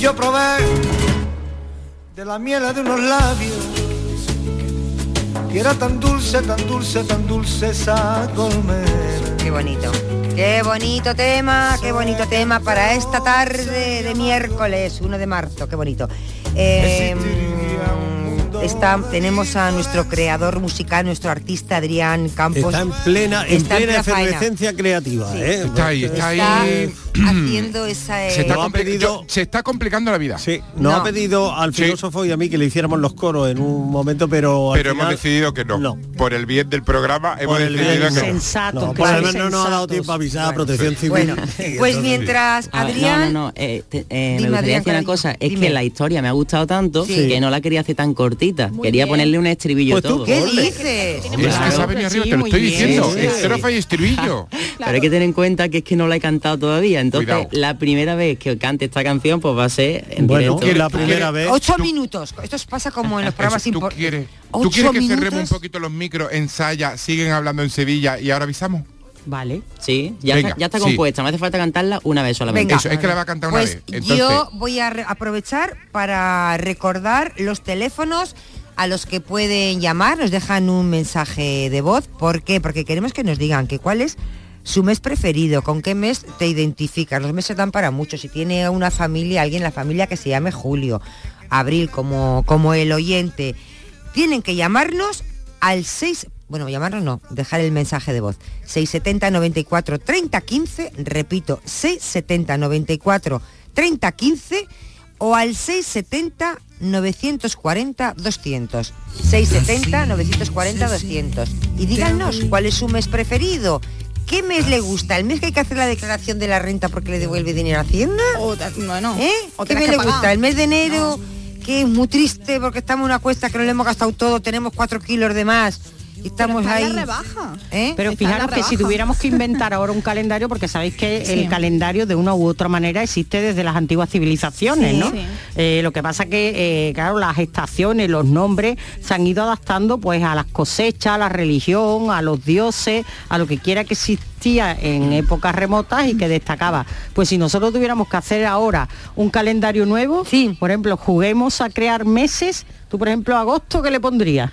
yo probé de la miel de unos labios y era tan dulce, tan dulce, tan dulce esa colmena. Qué bonito. Qué bonito tema, qué bonito tema para esta tarde de miércoles 1 de marzo, qué bonito. Eh, está, tenemos a nuestro creador musical, nuestro artista Adrián Campos. Está en plena, en Está plena faena. efervescencia creativa, ¿eh? Está ahí, está Está ahí. haciendo esa... eh, Se está, compli- pedido- yo- se está complicando la vida. Sí, nos No. ha pedido al filósofo y a mí que le hiciéramos los coros en un momento, pero al Pero hemos decidido que no. Por el bien del programa hemos Por el decidido bien que no. Sensato, No, claro, menos no nos ha dado tiempo a avisar a Protección Civil. Bueno, pues mientras A ver, Adrián... no, no, no. eh, te- eh, Dime, me gustaría Adrián, decir una cosa. Es dime. que la historia me ha gustado tanto Sí. que no la quería hacer tan cortita. Muy quería bien. ponerle un estribillo Pues tú, todo. ¿Qué dices? Es que se ha venido arriba, te lo estoy diciendo. Estrofa y estribillo. Pero hay que tener en cuenta que es que no la he cantado todavía. Entonces, Cuidado. la primera vez que cante esta canción, pues va a ser en Bueno, directo. la primera vez. Ocho minutos. Esto pasa como en los programas Eso, ¿Tú importantes. quieres, ¿tú quieres que minutos. cerremos un poquito los micros, ensaya, siguen hablando en Sevilla y ahora avisamos? Vale. Sí, ya, Venga, está, ya está sí. compuesta. Me hace falta cantarla una vez solamente. Venga. Eso, es que la va a cantar una Pues vez. Entonces, yo voy a aprovechar para recordar los teléfonos a los que pueden llamar, nos dejan un mensaje de voz. ¿Por qué? Porque queremos que nos digan que cuál es su mes preferido, con qué mes te identificas. Los meses dan para mucho. Si tiene una familia, alguien en la familia que se llame Julio, Abril, como, como el oyente, tienen que llamarnos al 6, bueno, llamarnos no, dejar el mensaje de voz. 670 94 30 15, repito, 670 94 30 15 o al 670 940 200. 670 940 200. Y díganos cuál es su mes preferido. ¿Qué mes le gusta? ¿El mes que hay que hacer la declaración de la renta porque le devuelve dinero a Hacienda? O, bueno, ¿Eh? o ¿Qué mes que le pagar. gusta? ¿El mes de enero? Que es muy triste porque estamos en una cuesta que no le hemos gastado todo, tenemos cuatro kilos de más estamos ahí. la rebaja. ¿Eh? Pero Está fijaros que si tuviéramos que inventar ahora un calendario, porque sabéis que Sí. el calendario de una u otra manera existe desde las antiguas civilizaciones, Sí. ¿no? Sí. Eh, lo que pasa que, eh, claro, las estaciones, los nombres se han ido adaptando pues a las cosechas, a la religión, a los dioses, a lo que quiera que existía en épocas remotas y que destacaba. Pues si nosotros tuviéramos que hacer ahora un calendario nuevo, por ejemplo, juguemos a crear meses, tú por ejemplo, agosto, ¿qué le pondrías?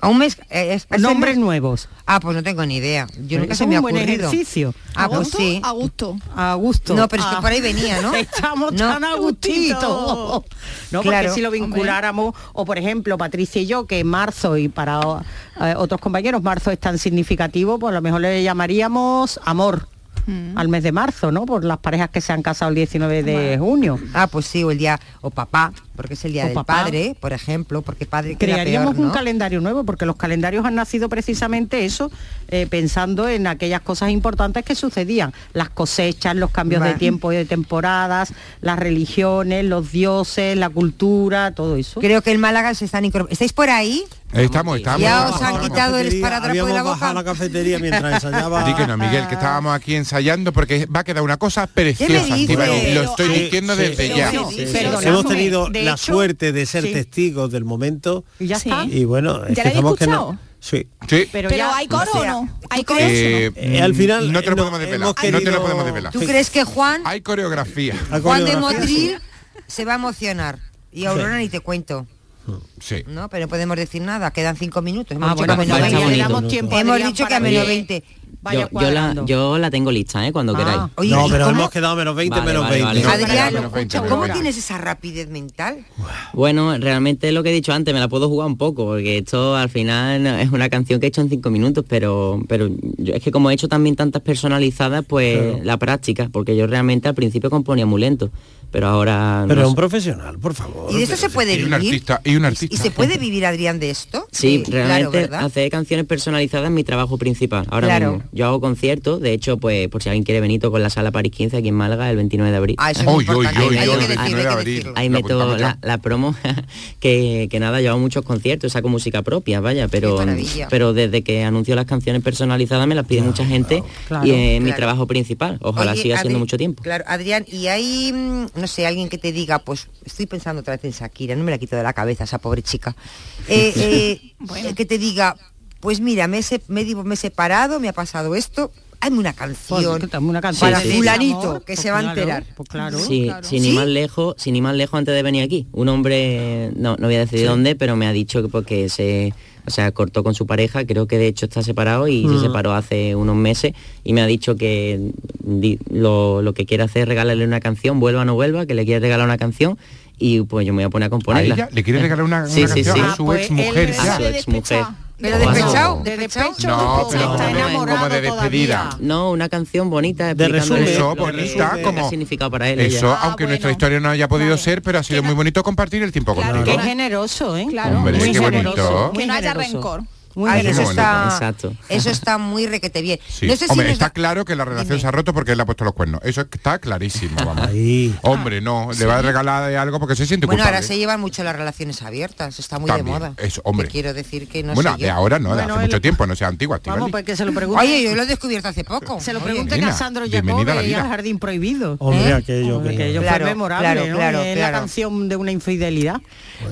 A un mes. eh, es- ese Nombres mes- nuevos. Ah, pues no tengo ni idea. Yo nunca se me es ha un buen ocurrido. ejercicio. Ah, pues sí. A gusto. A gusto. No, pero es que Ah. por ahí venía, ¿no? Estamos No. tan a gustito. No, Claro. porque si lo vinculáramos, o por ejemplo, Patricia y yo, que en marzo y para eh, otros compañeros, marzo es tan significativo, pues a lo mejor le llamaríamos amor. Mm. al mes de marzo, ¿no? Por las parejas que se han casado el 19 de junio. Ah, pues sí, o el día, o papá, porque es el día O del papá. padre, por ejemplo, porque padre Crearíamos peor, un calendario nuevo, porque los calendarios han nacido precisamente eso, eh, pensando en aquellas cosas importantes que sucedían, las cosechas, los cambios de tiempo y de temporadas, las religiones, los dioses, la cultura, todo eso. Creo que en Málaga se están incorporando. ¿Estáis por ahí? Estamos, estamos. Ya os han quitado el Cafetería, esparadrapo de la boca. la cafetería mientras ensayaba. Que no, Miguel, que estábamos aquí ensayando porque va a quedar una cosa preciosa. Lo estoy diciendo sí, desde sí, ya. sí, No, sí, sí. perdonadme, Hemos tenido de la hecho, suerte de ser sí. testigos del momento. Y ya Sí. está. Y bueno, es ¿Ya que la estamos que escuchado? no. Sí. Sí. Pero, Pero ya, hay coro o no? ¿tú Hay coro. Eh, Eh, al final, no te lo no, podemos desvelar. hemos No te lo querido- podemos desvelar. ¿Tú crees que Juan, Hay coreografía. La Juan de coreografía, Motril se va a emocionar? Y Aurora ni te cuento. Sí. No, pero no podemos decir nada, quedan cinco minutos. Hemos Ah, dicho bueno, que a menos vaya, 20. le damos tiempo, Hemos dicho que a menos que- 20. Vaya Yo, yo la, yo la tengo lista, ¿eh? Cuando Ah. queráis. Oye, No, ¿y pero cómo- hemos quedado menos 20, Vale, menos vale, 20. vale. Adrián, Menos 20, ¿cómo menos 20. tienes esa rapidez mental? Bueno, realmente lo que he dicho antes, me la puedo jugar un poco, porque esto al final es una canción que he hecho en cinco minutos, pero, pero yo, es que como he hecho también tantas personalizadas, pues la práctica, porque yo realmente al principio componía muy lento, pero ahora... Pero no un profesional, por favor. ¿Y de esto se puede Y un vivir? artista, y un ¿Y artista. se puede vivir, Adrián, de esto? Sí, claro, realmente ¿verdad? hacer canciones personalizadas es mi trabajo principal. Ahora Claro. mismo. Yo hago conciertos, de hecho, pues por si alguien quiere venir con la sala París 15 aquí en Málaga el 29 de abril. Ah, eso es muy Uy, uy, importante. uy, hay uy, que el decirlo, 29 hay de que abril. decirlo. Ahí meto la, la promo que, que nada, yo hago muchos conciertos, saco música propia, vaya, pero pero desde que anuncio las canciones personalizadas me las pide mucha gente Claro, y es mi claro. trabajo principal. Ojalá Oye, siga siendo mucho tiempo. Claro, Adrián, y hay, mm, no sé, alguien que te diga, pues estoy pensando otra vez en Shakira, no me la quito de la cabeza esa pobre chica. Eh, eh, Bueno. Que te diga, pues mira, me he, se- me, me he separado, me ha pasado esto, hazme una canción Pues, una canción para Sí, sí. fulanito, Amor, que pues se va a enterar. pues claro. Sí, claro. sin ni ¿Sí? más lejos, sin ni más lejos antes de venir aquí. Un hombre, no, no voy a decir dónde, pero me ha dicho que porque se, o sea, cortó con su pareja, creo que de hecho está separado y Mm. se separó hace unos meses y me ha dicho que di- lo, lo que quiere hacer es regalarle una canción, vuelva o no vuelva, que le quiere regalar una canción y pues yo me voy a poner a ¿A componerla. ella? ¿Le quiere regalar una, una Sí, sí, canción sí. a Ah, su pues ex mujer él- A ya? su ex mujer. Pero despechado, De despechado. despecho, No, porque pero está como de- enamorado como de despedida. todavía. No, una canción bonita De resumen, Eso, lo que- bonita, que como- ha significado para él. Eso, ella. Ah, aunque nuestra bueno. historia no haya podido Vale. ser, pero ha sido muy bonito compartir el tiempo Claro, contigo. Qué generoso, ¿eh? Claro, Hombre, muy qué generoso, bonito. Que no haya rencor. Muy generoso. eso está, Exacto. eso está muy requete bien. Sí. No sé si Hombre, está da- claro que la relación Dime. se ha roto porque él ha puesto los cuernos. Eso está clarísimo, vamos. Ahí. Hombre, no, le va a regalar algo porque se siente Bueno, culpable. ahora se llevan mucho las relaciones abiertas, está muy También, de moda. eso, hombre. Te quiero decir que no bueno, sé de yo. ahora no, de Bueno, hace él- mucho tiempo, no sea antigua. Vamos, pues que se lo pregunte. Oye, yo lo he descubierto hace poco. se lo pregunte a Sandro Jacob y al Jardín Prohibido. Hombre, ¿Eh? aquello Que que... ello Claro, fue memorable, claro, ¿no? claro, es claro. la canción de una infidelidad.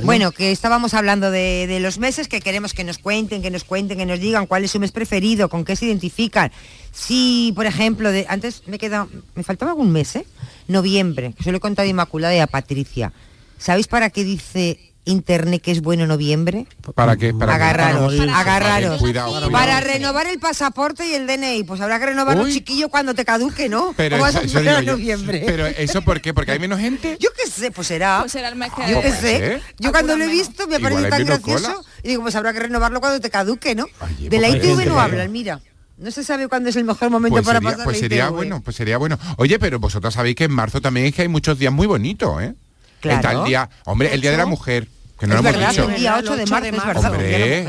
Bueno, que estábamos hablando de, de los meses que queremos que nos cuenten, que nos cuenten, que nos digan cuál es su mes preferido, con qué se identifican. Si, por ejemplo, de, antes me queda, me faltaba algún mes, ¿eh? Noviembre, que se lo he contado Inmaculada y a Patricia. ¿Sabéis para qué dice internet que es bueno noviembre? ¿Para qué? Para agarraros, Para agarraros. Cuidado, cuidado. Para renovar el pasaporte y el DNI, pues habrá que renovarlo Uy. chiquillo cuando te caduque, ¿no? Pero ¿Cómo vas a eso, eso esperar digo a yo. noviembre? Pero eso ¿por qué? Porque hay menos gente. Yo qué sé, pues será. Pues será el mes que Yo qué puede sé. Yo cuando lo he visto me ha parecido tan gracioso cola. y digo, pues habrá que renovarlo cuando te caduque, ¿no? Oye, de la pues ITV no que- hablan, mira. No se sabe cuándo es el mejor momento Pues para sería, pasar pues la sería ITV. bueno, pues sería bueno. Oye, pero vosotras sabéis que en marzo también es que hay muchos días muy bonitos, ¿eh? Claro. Está el día, hombre, el día de la mujer. Que no es lo hemos verdad, dicho. el día 8 de marzo, es verdad.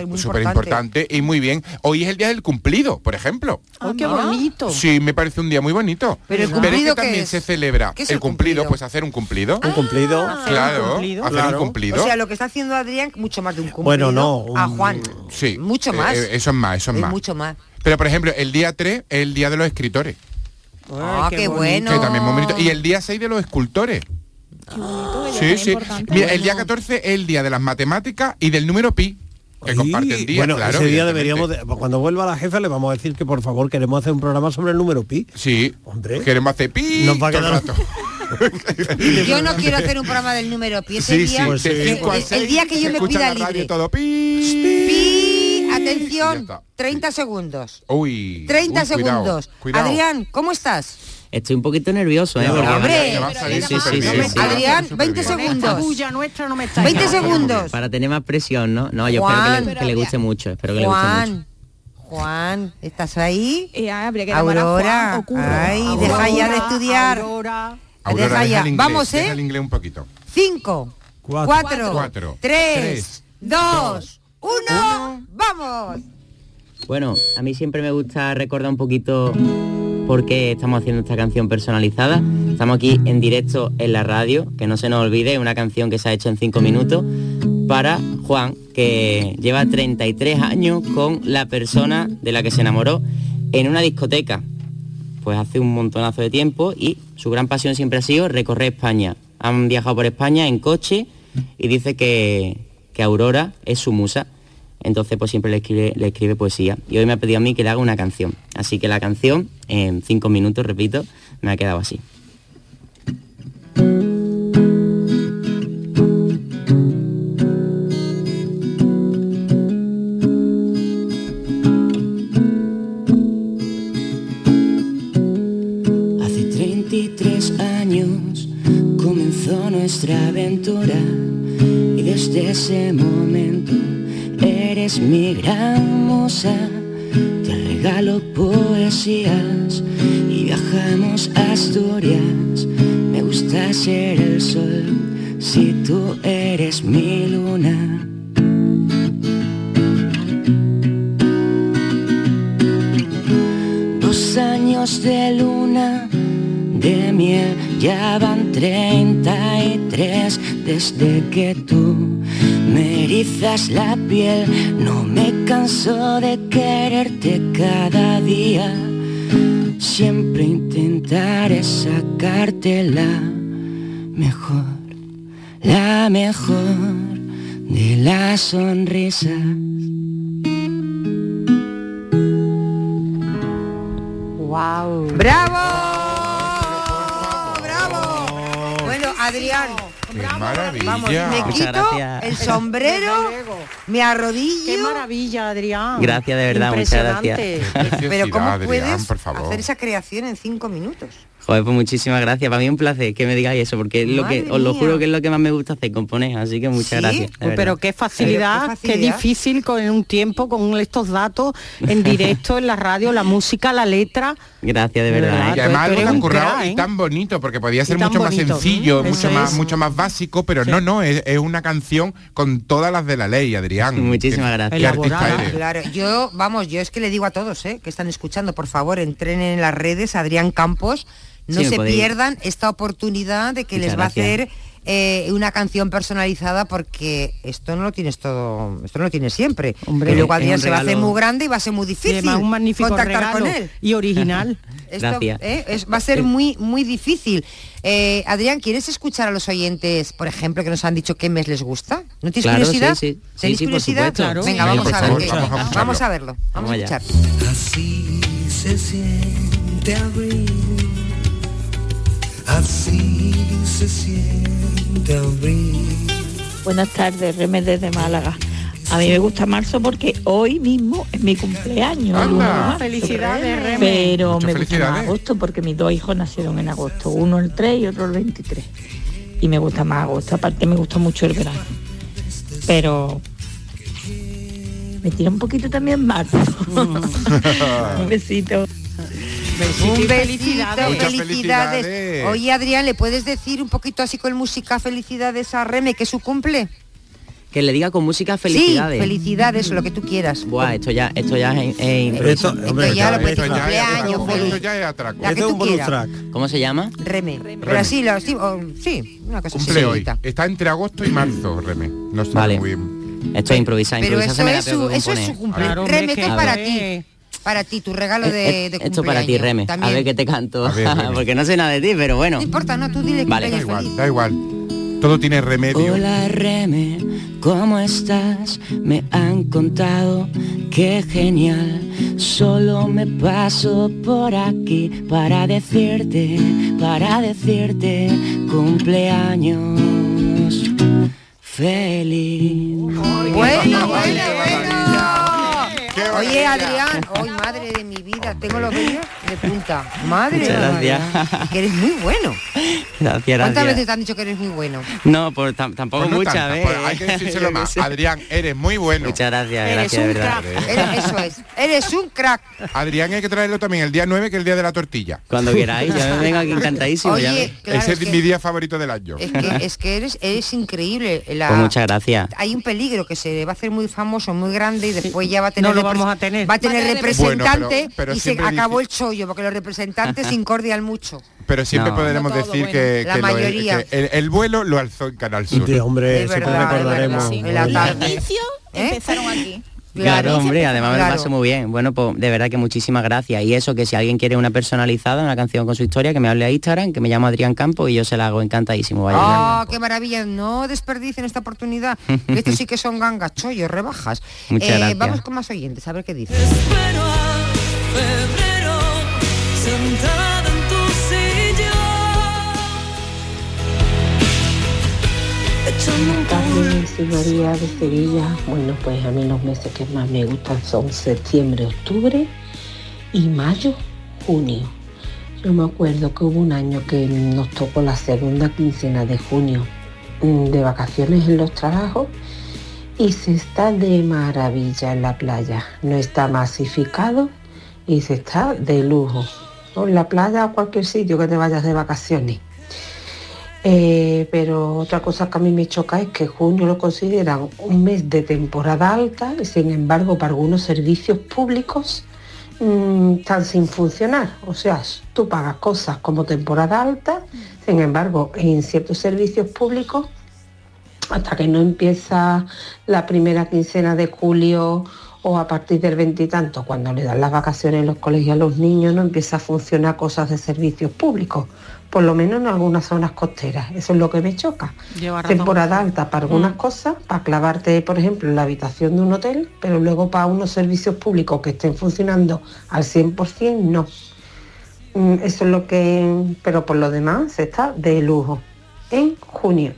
Hombre, súper importante y muy bien. Hoy es el día del cumplido, por ejemplo. ¡Ay, qué bonito! Sí, me parece un día muy bonito. Pero el es cumplido, que ¿qué también es? se celebra ¿Qué es el el cumplido, cumplido? pues hacer un cumplido. Un cumplido. Claro, cumplido. hacer Claro. un cumplido. O sea, lo que está haciendo Adrián, mucho más de un cumplido. Bueno, no, A un- Juan. sí. mucho más. Eh, eso es más, eso es Es más. mucho más. Pero por ejemplo, el día 3 es el día de los escritores. Ah, qué, bueno. Que también es muy bonito. Y el día 6 de los escultores. Sí, sí. Mira, el día 14 es el día de las matemáticas y del número pi. Que comparten día, bueno, claro. ese día deberíamos, de- cuando vuelva la jefa le vamos a decir que por favor queremos hacer un programa sobre el número pi. Sí, hombre. Queremos hacer pi. Nos va a el quedar- rato. Yo no quiero hacer un programa del número pi. Ese Sí, día, sí, pues sí. el- el, seis, día que yo me pida libre. todo pi. Pi, atención, 30 segundos. Uy. 30 uy, cuidado, segundos. cuidado. Adrián, ¿cómo estás? Estoy un poquito nervioso, ¿eh? Hombre. Adrián, 20 Esta segundos. bulla nuestra no me está 20 segundos. Para tener más presión, ¿no? No, yo Juan. espero que le, que le guste mucho, espero que le guste mucho. Juan, Juan, ¿estás ahí? Eh, habría que llamar a Juan Aurora, ay, Aurora, deja ya de estudiar. Aurora. Aurora, Deja ya. inglés, Vamos, deja ¿eh? el inglés un poquito. 5, Cuatro. 4, Cuatro. 3, Tres. 2, 1, ¡vamos! Bueno, a mí siempre me gusta recordar un poquito por qué estamos haciendo esta canción personalizada. Estamos aquí en directo en la radio, que no se nos olvide, una canción que se ha hecho en 5 minutos para Juan, que lleva 33 años con la persona de la que se enamoró en una discoteca. Pues hace un montonazo de tiempo y su gran pasión siempre ha sido recorrer España. Han viajado por España en coche y dice que, que Aurora es su musa. Entonces pues siempre le escribe, le escribe poesía. Y hoy me ha pedido a mí que le haga una canción. Así que la canción, en cinco minutos, repito, me ha quedado así. Hace 33 años comenzó nuestra aventura y desde ese momento eres mi gran musa. Te regalo poesías y viajamos Asturias. Me gusta ser el sol si tú eres mi luna. Dos años de luna de miel, ya van 33 desde que tú erizas la piel. No me canso de quererte cada día. Siempre intentaré sacarte la mejor, la mejor de las sonrisas. Wow. ¡Bravo! ¡Bravo! Bueno, Adrián, Qué maravilla. vamos, me Muchas quito gracias. el sombrero, me arrodillo. Qué maravilla, Adrián. Gracias, de verdad, muchas Impresionante. Pero ¿cómo Adrián, puedes por favor. hacer esa creación en cinco minutos? Joder, pues muchísimas gracias. Para mí es un placer que me digáis eso, porque es lo que, os lo juro que es lo que más me gusta hacer, componer. Así que muchas ¿Sí? gracias. pero qué facilidad, qué difícil con un tiempo, con estos datos en directo, en la radio, la música, la letra. Gracias, de verdad. ¿eh? Y además algo tan currado y ¿eh? tan bonito, porque podía ser mucho más sencillo, Mm, mucho más, mucho más básico, pero no, no, es, es una canción con todas las de la ley, Adrián. Muchísimas gracias. Qué artista Elaborada. eres. Claro, yo, vamos, yo es que le digo a todos, ¿eh? que están escuchando, por favor, entren en las redes, Adrián Campos, no Sí, se podéis. pierdan esta oportunidad de que Muchas les va gracias. a hacer eh, una canción personalizada porque esto no lo tienes todo, esto no lo tienes siempre. Hombre, y luego un se va a hacer muy grande y va a ser muy difícil además un magnífico contactar regalo con él. y original. Esto, Gracias. ¿eh? es- va a ser muy muy difícil. Eh, Adrián, ¿quieres escuchar a los oyentes, por ejemplo, que nos han dicho qué mes les gusta? ¿No tienes Claro, curiosidad? sí, sí. Sí, ¿Tenéis sí, curiosidad? Claro. Venga, vamos a ver. vamos a vamos, a verlo. Vamos, Vamos a escuchar. Así se siente abril, así se siente. Buenas tardes, Remes desde Málaga. A mí me gusta marzo porque hoy mismo es mi cumpleaños. de Anda. Felicidades, Remes. Pero Muchas me gusta más agosto porque mis dos hijos nacieron en agosto, uno el 3 y otro el 23. Y me gusta más agosto, aparte me gusta mucho el verano. Pero me tira un poquito también marzo. un besito. Un besito, felicidades. Muchas felicidades. felicidades. Oye, Adrián, ¿le puedes decir un poquito así con música felicidades a Reme que es su cumple? Que le diga con música Sí, felicidades. felicidades, lo que tú quieras. Buah, esto ya, esto ya es, es. Esto, hombre, ya lo puedes Esto decir cumpleaños, feliz. esto ya es atraco. La que tú quieras. ¿Cómo se llama? Reme. Pero así, lo, sí, o- sí, una cosa Cumple hoy. Está entre agosto y marzo, Reme. No está Vale. muy bien. Esto es improvisar, Pero improvisar eso se me es, su, eso es su cumpleaños. Claro, Reme, esto es para ti. Para ti, tu regalo de, Eh, de Esto para ti. Reme. También. A ver qué te canto. Ver. Porque no sé nada de ti, pero bueno. No importa, no, tú dile Vale. Da cumpleaños igual, feliz. da igual. Todo tiene remedio. Hola Reme, ¿cómo estás? Me han contado que genial. Solo me paso por aquí para decirte, para decirte cumpleaños feliz. Bueno, bueno, bueno. Oye, Adrián, hoy madre de mi vida, tengo los vellos de punta. Madre Muchas de gracias. que eres muy bueno. Gracias, ¿Cuántas gracias. veces te han dicho que eres muy bueno? No, pues tam- tampoco Pues no muchas veces. pues hay que decírselo más. Adrián, eres muy bueno. Muchas gracias, Eres gracias, un verdad. crack. Eres- eso es. Eres un crack. Adrián hay que traerlo también el día 9, que es el día de la tortilla. Cuando queráis, yo me vengo aquí encantadísimo. Oye, claro, Ese es es que- mi día favorito del año. Es que, es que eres, eres increíble. La- Pues muchas gracias. Hay un peligro que se va a hacer muy famoso, muy grande y después ya va a tener No lo vamos a tener. Va a tener Va a tener representante Bueno, pero- pero y se acabó el chollo porque los representantes se incordian mucho. Pero siempre No. podremos No todo, decir bueno. que, La que lo- mayoría. que el, el vuelo lo alzó en Canal Sur. Sí, hombre, siempre recordaremos. verdad. En la Oye, tarde. Los inicios ¿Eh? empezaron aquí. Claro, hombre, además me lo paso muy bien. Bueno, pues de verdad que muchísimas gracias. Y eso, que si alguien quiere una personalizada, una canción con su historia, que me hable a Instagram, que me llamo Adrián Campo y yo se la hago encantadísimo. Vaya. ¡Ah, qué maravilla! No desperdicien esta oportunidad. que Estos sí que son gangas, chollos, rebajas. Eh, Muchas gracias. Vamos con más oyentes, a ver qué dice. Espero a febrero un tardes, María de Sevilla. Bueno, pues a mí los meses que más me gustan son septiembre, octubre y mayo, junio. Yo me acuerdo que hubo un año que nos tocó la segunda quincena de junio mm, de vacaciones en los trabajos y se está de maravilla en la playa. No está masificado y se está de lujo. En la playa o cualquier sitio que te vayas de vacaciones. Eh, pero otra cosa que a mí me choca es que junio lo consideran un mes de temporada alta y sin embargo para algunos servicios públicos mm, están sin funcionar. O sea, tú pagas cosas como temporada alta, sin embargo en ciertos servicios públicos hasta que no empieza la primera quincena de julio o a partir del veintitanto, cuando le dan las vacaciones en los colegios a los niños, no empieza a funcionar cosas de servicios públicos, por lo menos en algunas zonas costeras. Eso es lo que me choca. Temporada alta para algunas cosas, para clavarte, por ejemplo, en la habitación de un hotel, pero luego para unos servicios públicos que estén funcionando al 100%, no. Mm, Eso es lo que... Pero por lo demás, está de lujo. En junio.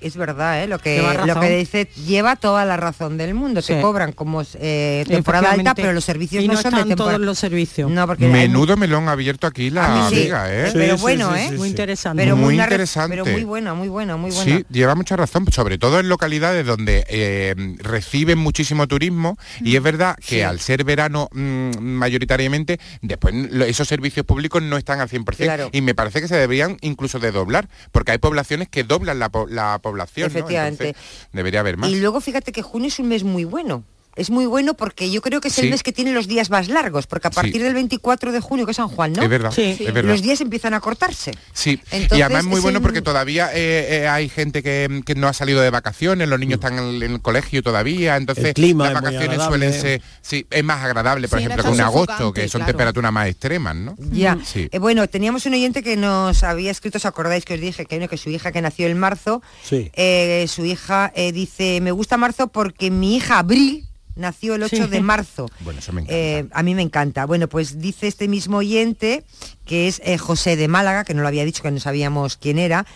Es verdad, ¿eh? lo que lo que dice lleva toda la razón del mundo. Te Sí. cobran como eh, temporada alta, pero los servicios y no, no, son de están temporada. todos los servicios. No, porque hay Menudo melón abierto aquí la sí. amiga, ¿eh? pero bueno, ¿eh? Muy interesante. Pero Muy re- interesante. Pero muy buena, muy buena, muy buena. Sí, lleva mucha razón, sobre todo en localidades donde eh, reciben muchísimo turismo y es verdad que al ser verano mm, mayoritariamente, después esos servicios públicos no están al 100% Claro. y me parece que se deberían incluso de doblar, porque hay poblaciones que doblan la, la población, ¿no? Efectivamente. Entonces, debería haber más. Y luego fíjate que junio es un mes muy bueno. Es muy bueno porque yo creo que es el Sí. mes que tiene los días más largos, porque a Sí. partir del 24 de junio, que es San Juan, ¿no? Es verdad, Sí. es verdad. Los días empiezan a cortarse. Sí, Entonces, y además es muy es bueno el- porque todavía eh, eh, hay gente que, que no ha salido de vacaciones, los niños están en, en el colegio todavía, entonces El clima las vacaciones suelen ser, sí, es más agradable, por Sí, ejemplo, no que tan un agosto, que son claro. temperaturas más extremas, ¿no? Ya. Sí. Eh, bueno, teníamos un oyente que nos había escrito, ¿os acordáis que os dije que, que su hija que nació en marzo, Sí. eh, su hija eh, dice, me gusta marzo porque mi hija Abril nació el 8 Sí. de marzo. Bueno, eso me encanta. Eh, a mí me encanta. Bueno, pues dice este mismo oyente, que es eh, José de Málaga, que no lo había dicho, que no sabíamos quién era,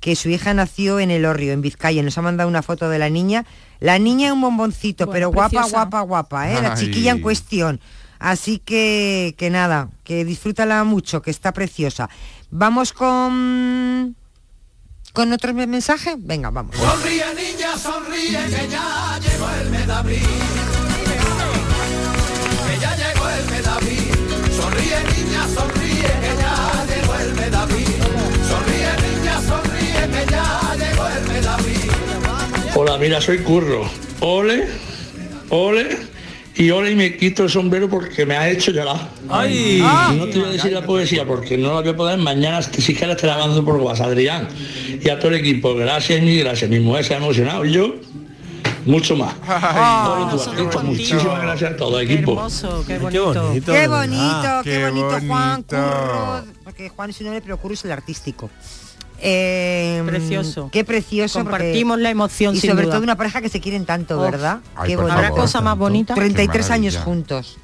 que su hija nació en el Orrio, en Vizcaya. Nos ha mandado una foto de la niña. La niña es un bomboncito, Bueno, pero guapa, preciosa. guapa, guapa, ¿eh? La chiquilla en cuestión. Así que, que nada, que disfrútala mucho, que está preciosa. Vamos con... ¿Con otro me- mensaje? Venga, vamos. Sonríe niña, sonríe que ya llegó el Hola, mira, soy Curro. Ole, ole, y ole y me quito el sombrero porque me ha hecho llorar. Ay. No te voy a decir la poesía porque no la voy a poder. Mañana si quieres te la mando por WhatsApp, Adrián. Y a todo el equipo, gracias y gracias. Mi mujer se ha emocionado y yo mucho más. Todo tu artista, muchísimas gracias a todo el equipo. Hermoso, qué bonito. bonito. Qué bonito, qué, Qué bonito, Juan bonito. Curro. Porque Juan es su nombre, pero Curro es el artístico. Eh, Precioso. Qué precioso. porque- Compartimos la emoción, Y sin sobre duda. todo una pareja que se quieren tanto, Oh. ¿verdad? Ay, qué bonito. ¿Habrá cosa más bonita? 33 Qué años juntos.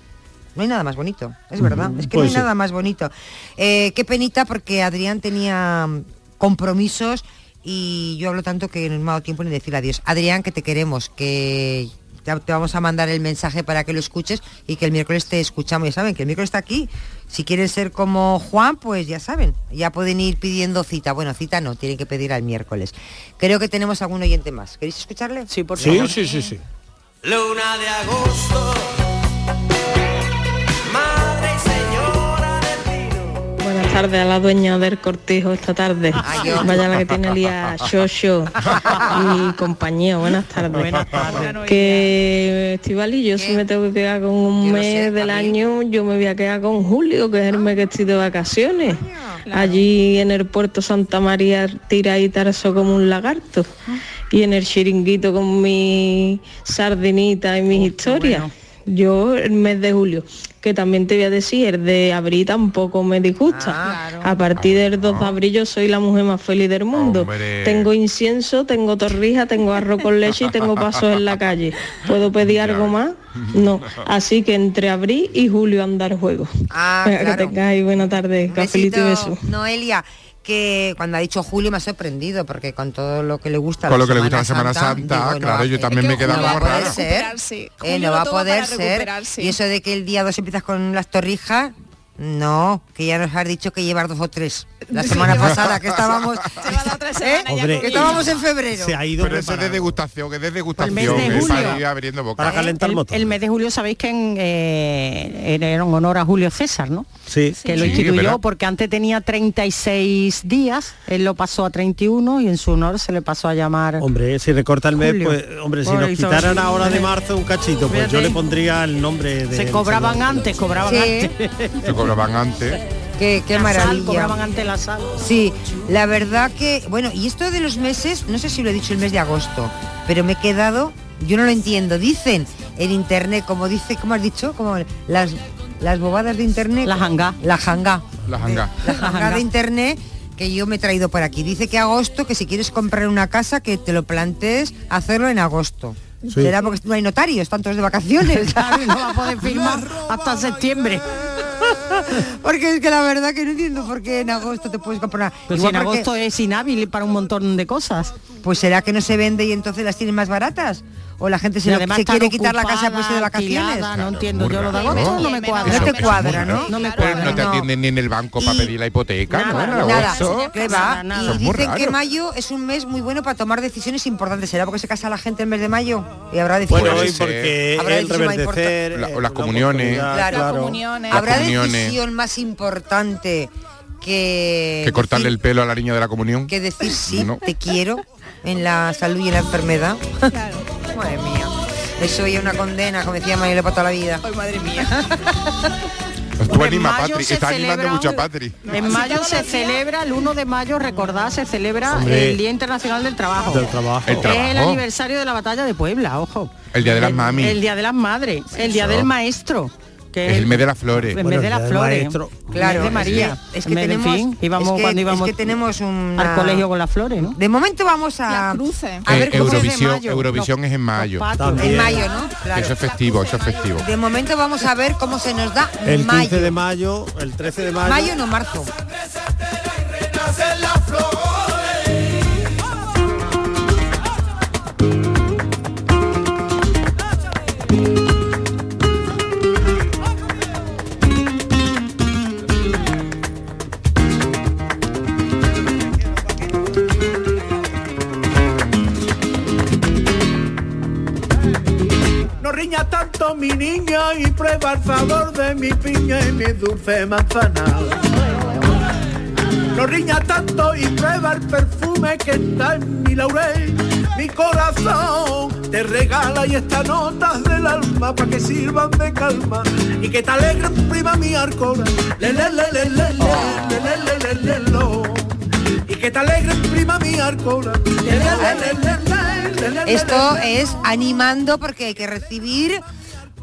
No hay nada más bonito, es verdad. Es que pues no hay sí. nada más bonito. Eh, qué penita porque Adrián tenía mm, compromisos y yo hablo tanto que no me ha dado tiempo ni decir adiós. Adrián, que te queremos, que te te vamos a mandar el mensaje para que lo escuches y que el miércoles te escuchamos. Ya saben que el miércoles está aquí. Si quieren ser como Juan, pues ya saben, ya pueden ir pidiendo cita. Bueno, cita no, tienen que pedir al miércoles. Creo que tenemos algún oyente más. ¿Queréis escucharle? Sí, por Sí, favor. sí, sí, sí. Luna de agosto, tardes a la dueña del cortejo esta tarde. yo. Vaya la que tiene día Shosho y compañía. Buenas tardes. Buenas tardes. Que Estivali, yo si me tengo que quedar con un Yo mes sé, del año, yo me voy a quedar con Julio, que es el mes que estoy de vacaciones. Allí en el puerto Santa María tira y tarso como un lagarto. Y en el chiringuito con mi sardinita y mis historias. Yo el mes de julio, que también te voy a decir, el de abril tampoco me disgusta. Ah, A partir del 2 de abril yo soy la mujer más feliz del mundo. Hombre. Tengo incienso, tengo torrija, tengo arroz con leche y tengo pasos en la calle. ¿Puedo pedir algo más? No. Así que entre abril y julio andar juego. Ah, claro. Que tengáis buena tarde. Cafelito y beso. Noelia, que cuando ha dicho Julio me ha sorprendido, porque con todo lo que le gusta Con lo que le gusta la Semana Santa, digo, no claro, yo también Es me que queda Julio como va a poder raro. ser. recuperarse. Eh, no va a poder ser. Y eso de que el día 2 empiezas con las torrijas, no, que ya nos has dicho que llevar dos o tres. La semana pasada que estábamos, ya Hombre, que estábamos en febrero. Se ha ido Pero eso es de degustación, que es de El degustación, mes de es para julio. ir abriendo boca. Para calentar el, motor. el mes de julio sabéis que en, eh, era en honor a Julio César, ¿no? Sí. Que lo instituyó porque antes tenía 36 días, él lo pasó a 31 y en su honor se le pasó a llamar Hombre, si recorta el mes, Julio. pues, hombre, si Por nos quitaran ahora de marzo un cachito, pues yo le pondría el nombre de... se cobraban antes, cobraban Sí. antes. Cobraban antes. Qué, qué La sal, maravilla. cobraban antes la sal. Sí, la verdad que, bueno, y esto de los meses, no sé si lo he dicho el mes de agosto, pero me he quedado, yo no lo entiendo. Dicen en internet, como dice, ¿cómo has dicho? Como las las bobadas de internet. La janga. La janga. La janga. La janga de internet que yo me he traído por aquí. Dice que agosto, que si quieres comprar una casa, que te lo plantees hacerlo en agosto. Sí. Será porque no hay notarios, tantos de vacaciones. No va a poder firmar hasta septiembre. porque es que la verdad que no entiendo por qué en agosto te puedes comprar. Pues si en porque- agosto es inhábil para un montón de cosas. Pues será que no se vende y entonces las tienen más baratas. O la gente se, quiere quitar la casa por irse de vacaciones. no entiendo yo lo de agosto no me cuadra. No te cuadra, ¿no? No me Pues cuadra. no te atienden ni en el banco para pedir la hipoteca, Nada, agosto. ¿qué va? nada. Y dicen que mayo es un mes muy bueno para tomar decisiones importantes. ¿Será porque se casa la gente en mes de mayo? Y habrá decisiones. Bueno, hoy porque Habrá el reverdecer... La- eh, o las comuniones. oportunidad, Claro. Las comuniones. Las ¿Habrá decisión más importante que, Que cortarle decir- el pelo a la niña de la comunión. que decir sí, No. te quiero en la salud y en la enfermedad? Claro. Madre mía. Eso es una condena, como decía Manuel para toda la vida. Ay, madre mía. Tú En anima mayo Patri, se está animando celebra mucho a Patri. En mayo se celebra, el 1 de mayo, recordad, se celebra Hombre. el Día Internacional del Trabajo. Del trabajo. El Es el aniversario de la batalla de Puebla, ojo. El día de las mami. El Día de las Madres, el Día Eso. del Maestro. Que Es el mes de las flores. El Bueno, mes de las flores. Maestro. Claro, de María. Es que, es tenemos, fin. Íbamos es que, cuando íbamos es que tenemos una, al colegio con las flores, ¿no? De momento vamos a, a ver Eh, cómo se- Eurovisión, mayo. Eurovisión es en mayo. Patos. En mayo, ¿no? Claro. Eso es festivo, eso es festivo. De momento vamos a ver cómo se nos da El 15 mayo. de mayo, el 13 de mayo. Mayo no marzo. El sabor de mi piña y mi dulce manzana. no riña tanto y prueba el perfume que está en mi laurel. Mi corazón te regala y estas notas del alma para que sirvan de calma y que te alegren prima mi arcona. Le, le, le, le, le, le, le, le, le, le, le, lo. Y que te prima le, Esto es animando porque hay que recibir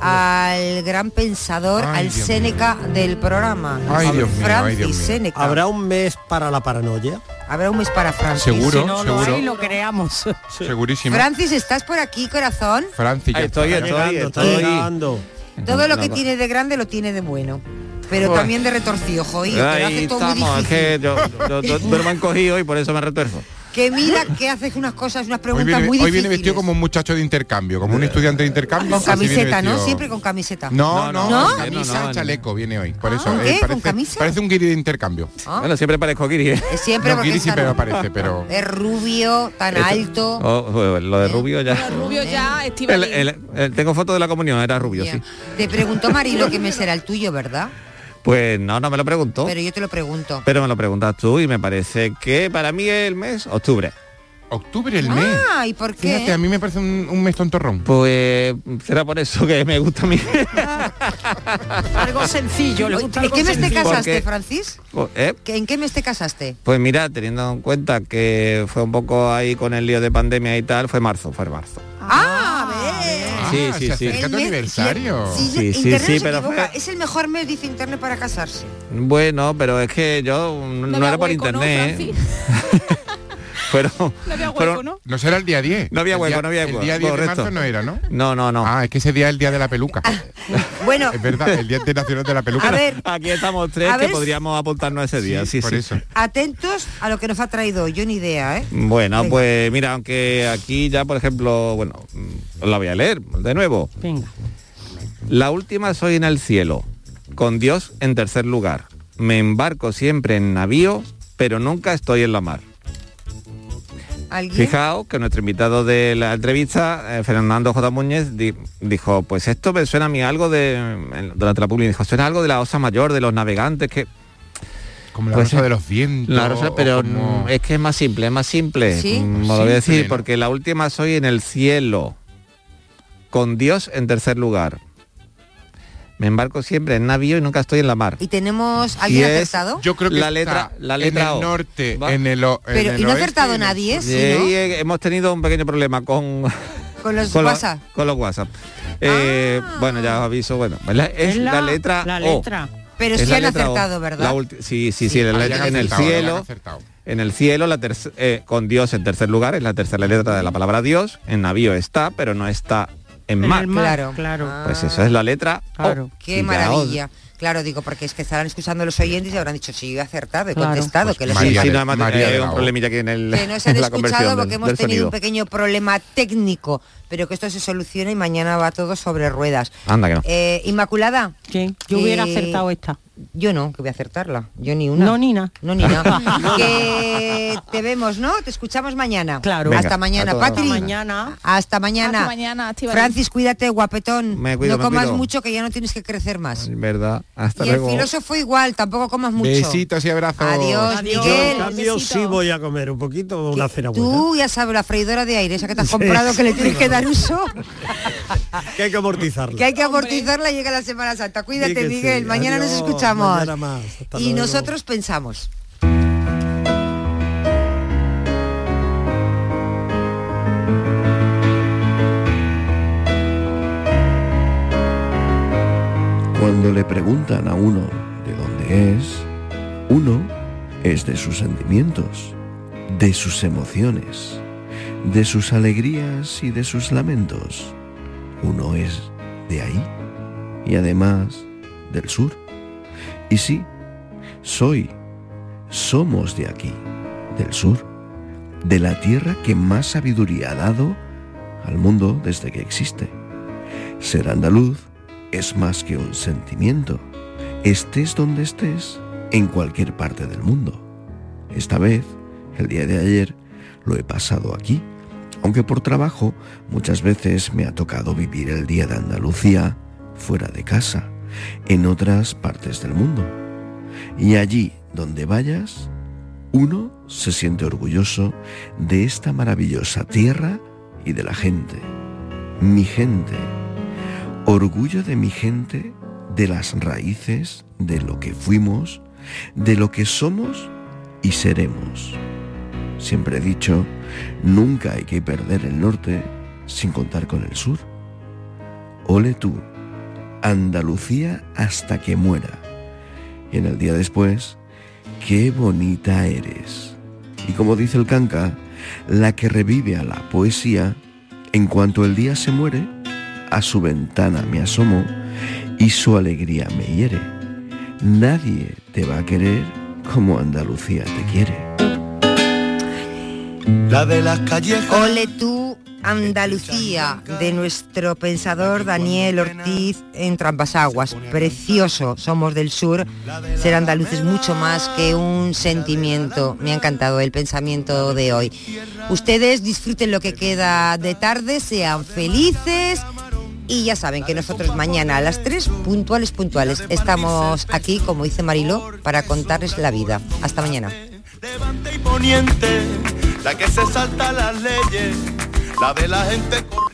al gran pensador, Ay, al Dios Séneca del programa. Ay, Dios mío, Francis ay, Dios mío. Séneca. ¿Habrá un mes para la paranoia? Habrá un mes para Francis. Seguro, Si no lo hay, lo creamos. Segurísimo. Francis, ¿estás por aquí, corazón? Francis, estoy, estoy, Llegando, está estoy. llegando. Todo lo que Nada. tiene de grande lo tiene de bueno. Pero también de retorcido, Ahí hace todo muy estamos, es que yo, yo, yo- me han cogido y por eso me retuerzo. Que mira que haces unas cosas, unas Hoy preguntas viene, muy hoy viene difíciles. vestido como un muchacho de intercambio, como un estudiante de intercambio. Con camiseta, ¿no? Siempre con camiseta. No, no, ¿No? con camisa, No, no, chaleco viene hoy. Por Ah, eso, ¿qué? ¿Con parece, camisa? parece un guiri de intercambio. Ah. Bueno, siempre parezco guiri. ¿eh? Es siempre no, porque guiri siempre me parece, pero... es rubio, tan Esto- alto. Oh, oh, lo de rubio ya. Rubio ya, El- el- el- tengo foto de la comunión, era rubio, sí. Te preguntó Marilo que me será el tuyo, ¿verdad? Pues no, no me lo preguntó. Pero yo te lo pregunto. Pero me lo preguntas tú y me parece que para mí el mes, octubre. Octubre el mes. Ah, ¿y por qué? Fíjate, a mí me parece un, un mes tontorrón. Pues será por eso que me gusta a mí. Algo sencillo. ¿En qué mes te casaste, Porque- Francis? ¿Eh? ¿Que- ¿En qué mes te casaste? Pues mira, teniendo en cuenta que fue un poco ahí con el lío de pandemia y tal, fue marzo, fue marzo. Ah. Sí, Ah, sí, se sí. acerca tu mes- aniversario. Sí, Sí, sí, Internet sí, no se pero equivoca. fue- Es el mejor mes, dice Internet, para casarse. Bueno, pero es que yo no, No había era por hueco, ¿no, internet. ¿eh? Pero, No había hueco, ¿no? No será el día 10. No había El hueco, día- no había El hueco, día 10 de marzo no era, ¿no? no, no, no. Ah, es que ese día es el día de la peluca. Bueno, Es verdad, el día internacional de la peluca. a ver, Aquí estamos tres A que ver- podríamos apuntarnos ese día, sí, por sí. eso. atentos a lo que nos ha traído. Yo ni idea, ¿eh? Bueno, Venga. pues mira, aunque aquí ya, por ejemplo, bueno, os la voy a leer de nuevo. Venga. La última soy en el cielo, con Dios en tercer lugar. Me embarco siempre en navío, pero nunca estoy en la mar. ¿Alguien? Fijaos que nuestro invitado de la entrevista, eh, Fernando J. Muñez, di- dijo, pues esto me suena a mí algo de, durante la publicidad, dijo, suena algo de la osa mayor, de los navegantes, que... Como la Pues rosa es- de los vientos. La rosa, pero como- es que es más simple, es más simple. ¿Sí? Lo voy a decir porque la última soy en el cielo, con Dios en tercer lugar. Me embarco siempre en navío y nunca estoy en la mar. ¿Y tenemos alguien Y acertado? Yo creo que La está letra- la letra en el O. norte, ¿Va? en el, o- en Pero, el ¿y no ha acertado nadie? Sí, ¿no? eh, hemos tenido un pequeño problema con, Con los con, la- WhatsApp. con los WhatsApp. Eh, Ah. Bueno, ya os aviso, bueno, es la, es Es la, letra La O. letra. Pero Es sí han letra O. acertado, ¿verdad? La ulti- sí, sí, sí, en, la- Hayan en el cielo. En el cielo, la eh, con Dios en tercer lugar, es la tercera letra de la palabra Dios. En navío está, pero no está en En mar. Claro. claro. Pues eso es la letra O. Claro. Qué maravilla. Claro, digo, porque es que estarán escuchando los oyentes y habrán dicho, sí, yo he acertado, he Claro. contestado, Pues que Sí, María sí, de- nada más María hay de un problemilla aquí en, el, que no se han escuchado porque del- hemos del tenido sonido. un pequeño problema técnico, pero que esto se soluciona y mañana va todo sobre ruedas. Anda que no. Eh, Inmaculada. Sí, yo hubiera que- acertado esta. Yo no, que voy a acertarla. Yo ni una. No, Nina. No, ni nada. que te vemos, ¿no? Te escuchamos mañana. Claro. Venga, Hasta mañana, Patri. Mañana. Hasta mañana. Hasta mañana. Francis, cuídate, guapetón. Me cuido, no me comas cuido. mucho que ya no tienes que crecer más. ¿Verdad? Hasta y el filósofo igual, tampoco comas mucho. Besitos y abrazos. Adiós, Adiós. Yo, Miguel. en cambio, sí voy a comer un poquito, una cena buena. Tú ya sabes, la freidora de aire, esa que te has Sí, comprado, que le tienes sí, que dar uso, Que hay que amortizarla. que hay que amortizarla y llega la Semana Santa. Cuídate, sí. Miguel, mañana nos escuchamos. mañana más. Hasta y luego. nosotros pensamos. Cuando le preguntan a uno de dónde es, uno es de sus sentimientos, de sus emociones, de sus alegrías y de sus lamentos. Uno es de ahí y además del sur. Y sí, soy, somos de aquí, del sur, de la tierra que más sabiduría ha dado al mundo desde que existe. Ser andaluz es más que un sentimiento. Estés donde estés, en cualquier parte del mundo. Esta vez, el día de ayer, lo he pasado aquí, aunque por trabajo muchas veces me ha tocado vivir el día de Andalucía fuera de casa, en otras partes del mundo. Y allí donde vayas, Uno se siente orgulloso de esta maravillosa tierra y de la gente. Mi gente. Orgullo de mi gente, de las raíces, de lo que fuimos, de lo que somos y seremos. Siempre he dicho, nunca hay que perder el norte sin contar con el sur. Ole tú, Andalucía hasta que muera. Y en el día después, qué bonita eres. Y como dice el canca, la que revive a la poesía, en cuanto el día se muere, a su ventana me asomo y su alegría me hiere. Nadie te va a querer como Andalucía te quiere. La de las calles. Ole tú, Andalucía, de nuestro pensador Daniel Ortiz en Trampasaguas. Precioso, somos del sur. Ser andaluz es mucho más que un sentimiento. Me ha encantado el pensamiento de hoy. Ustedes disfruten lo que queda de tarde, sean felices. Y ya saben que nosotros mañana a las 3, puntuales, puntuales, estamos aquí, como dice Marilo, para contarles la vida. Hasta mañana. y poniente, la que se salta las leyes, la de la gente corrupta.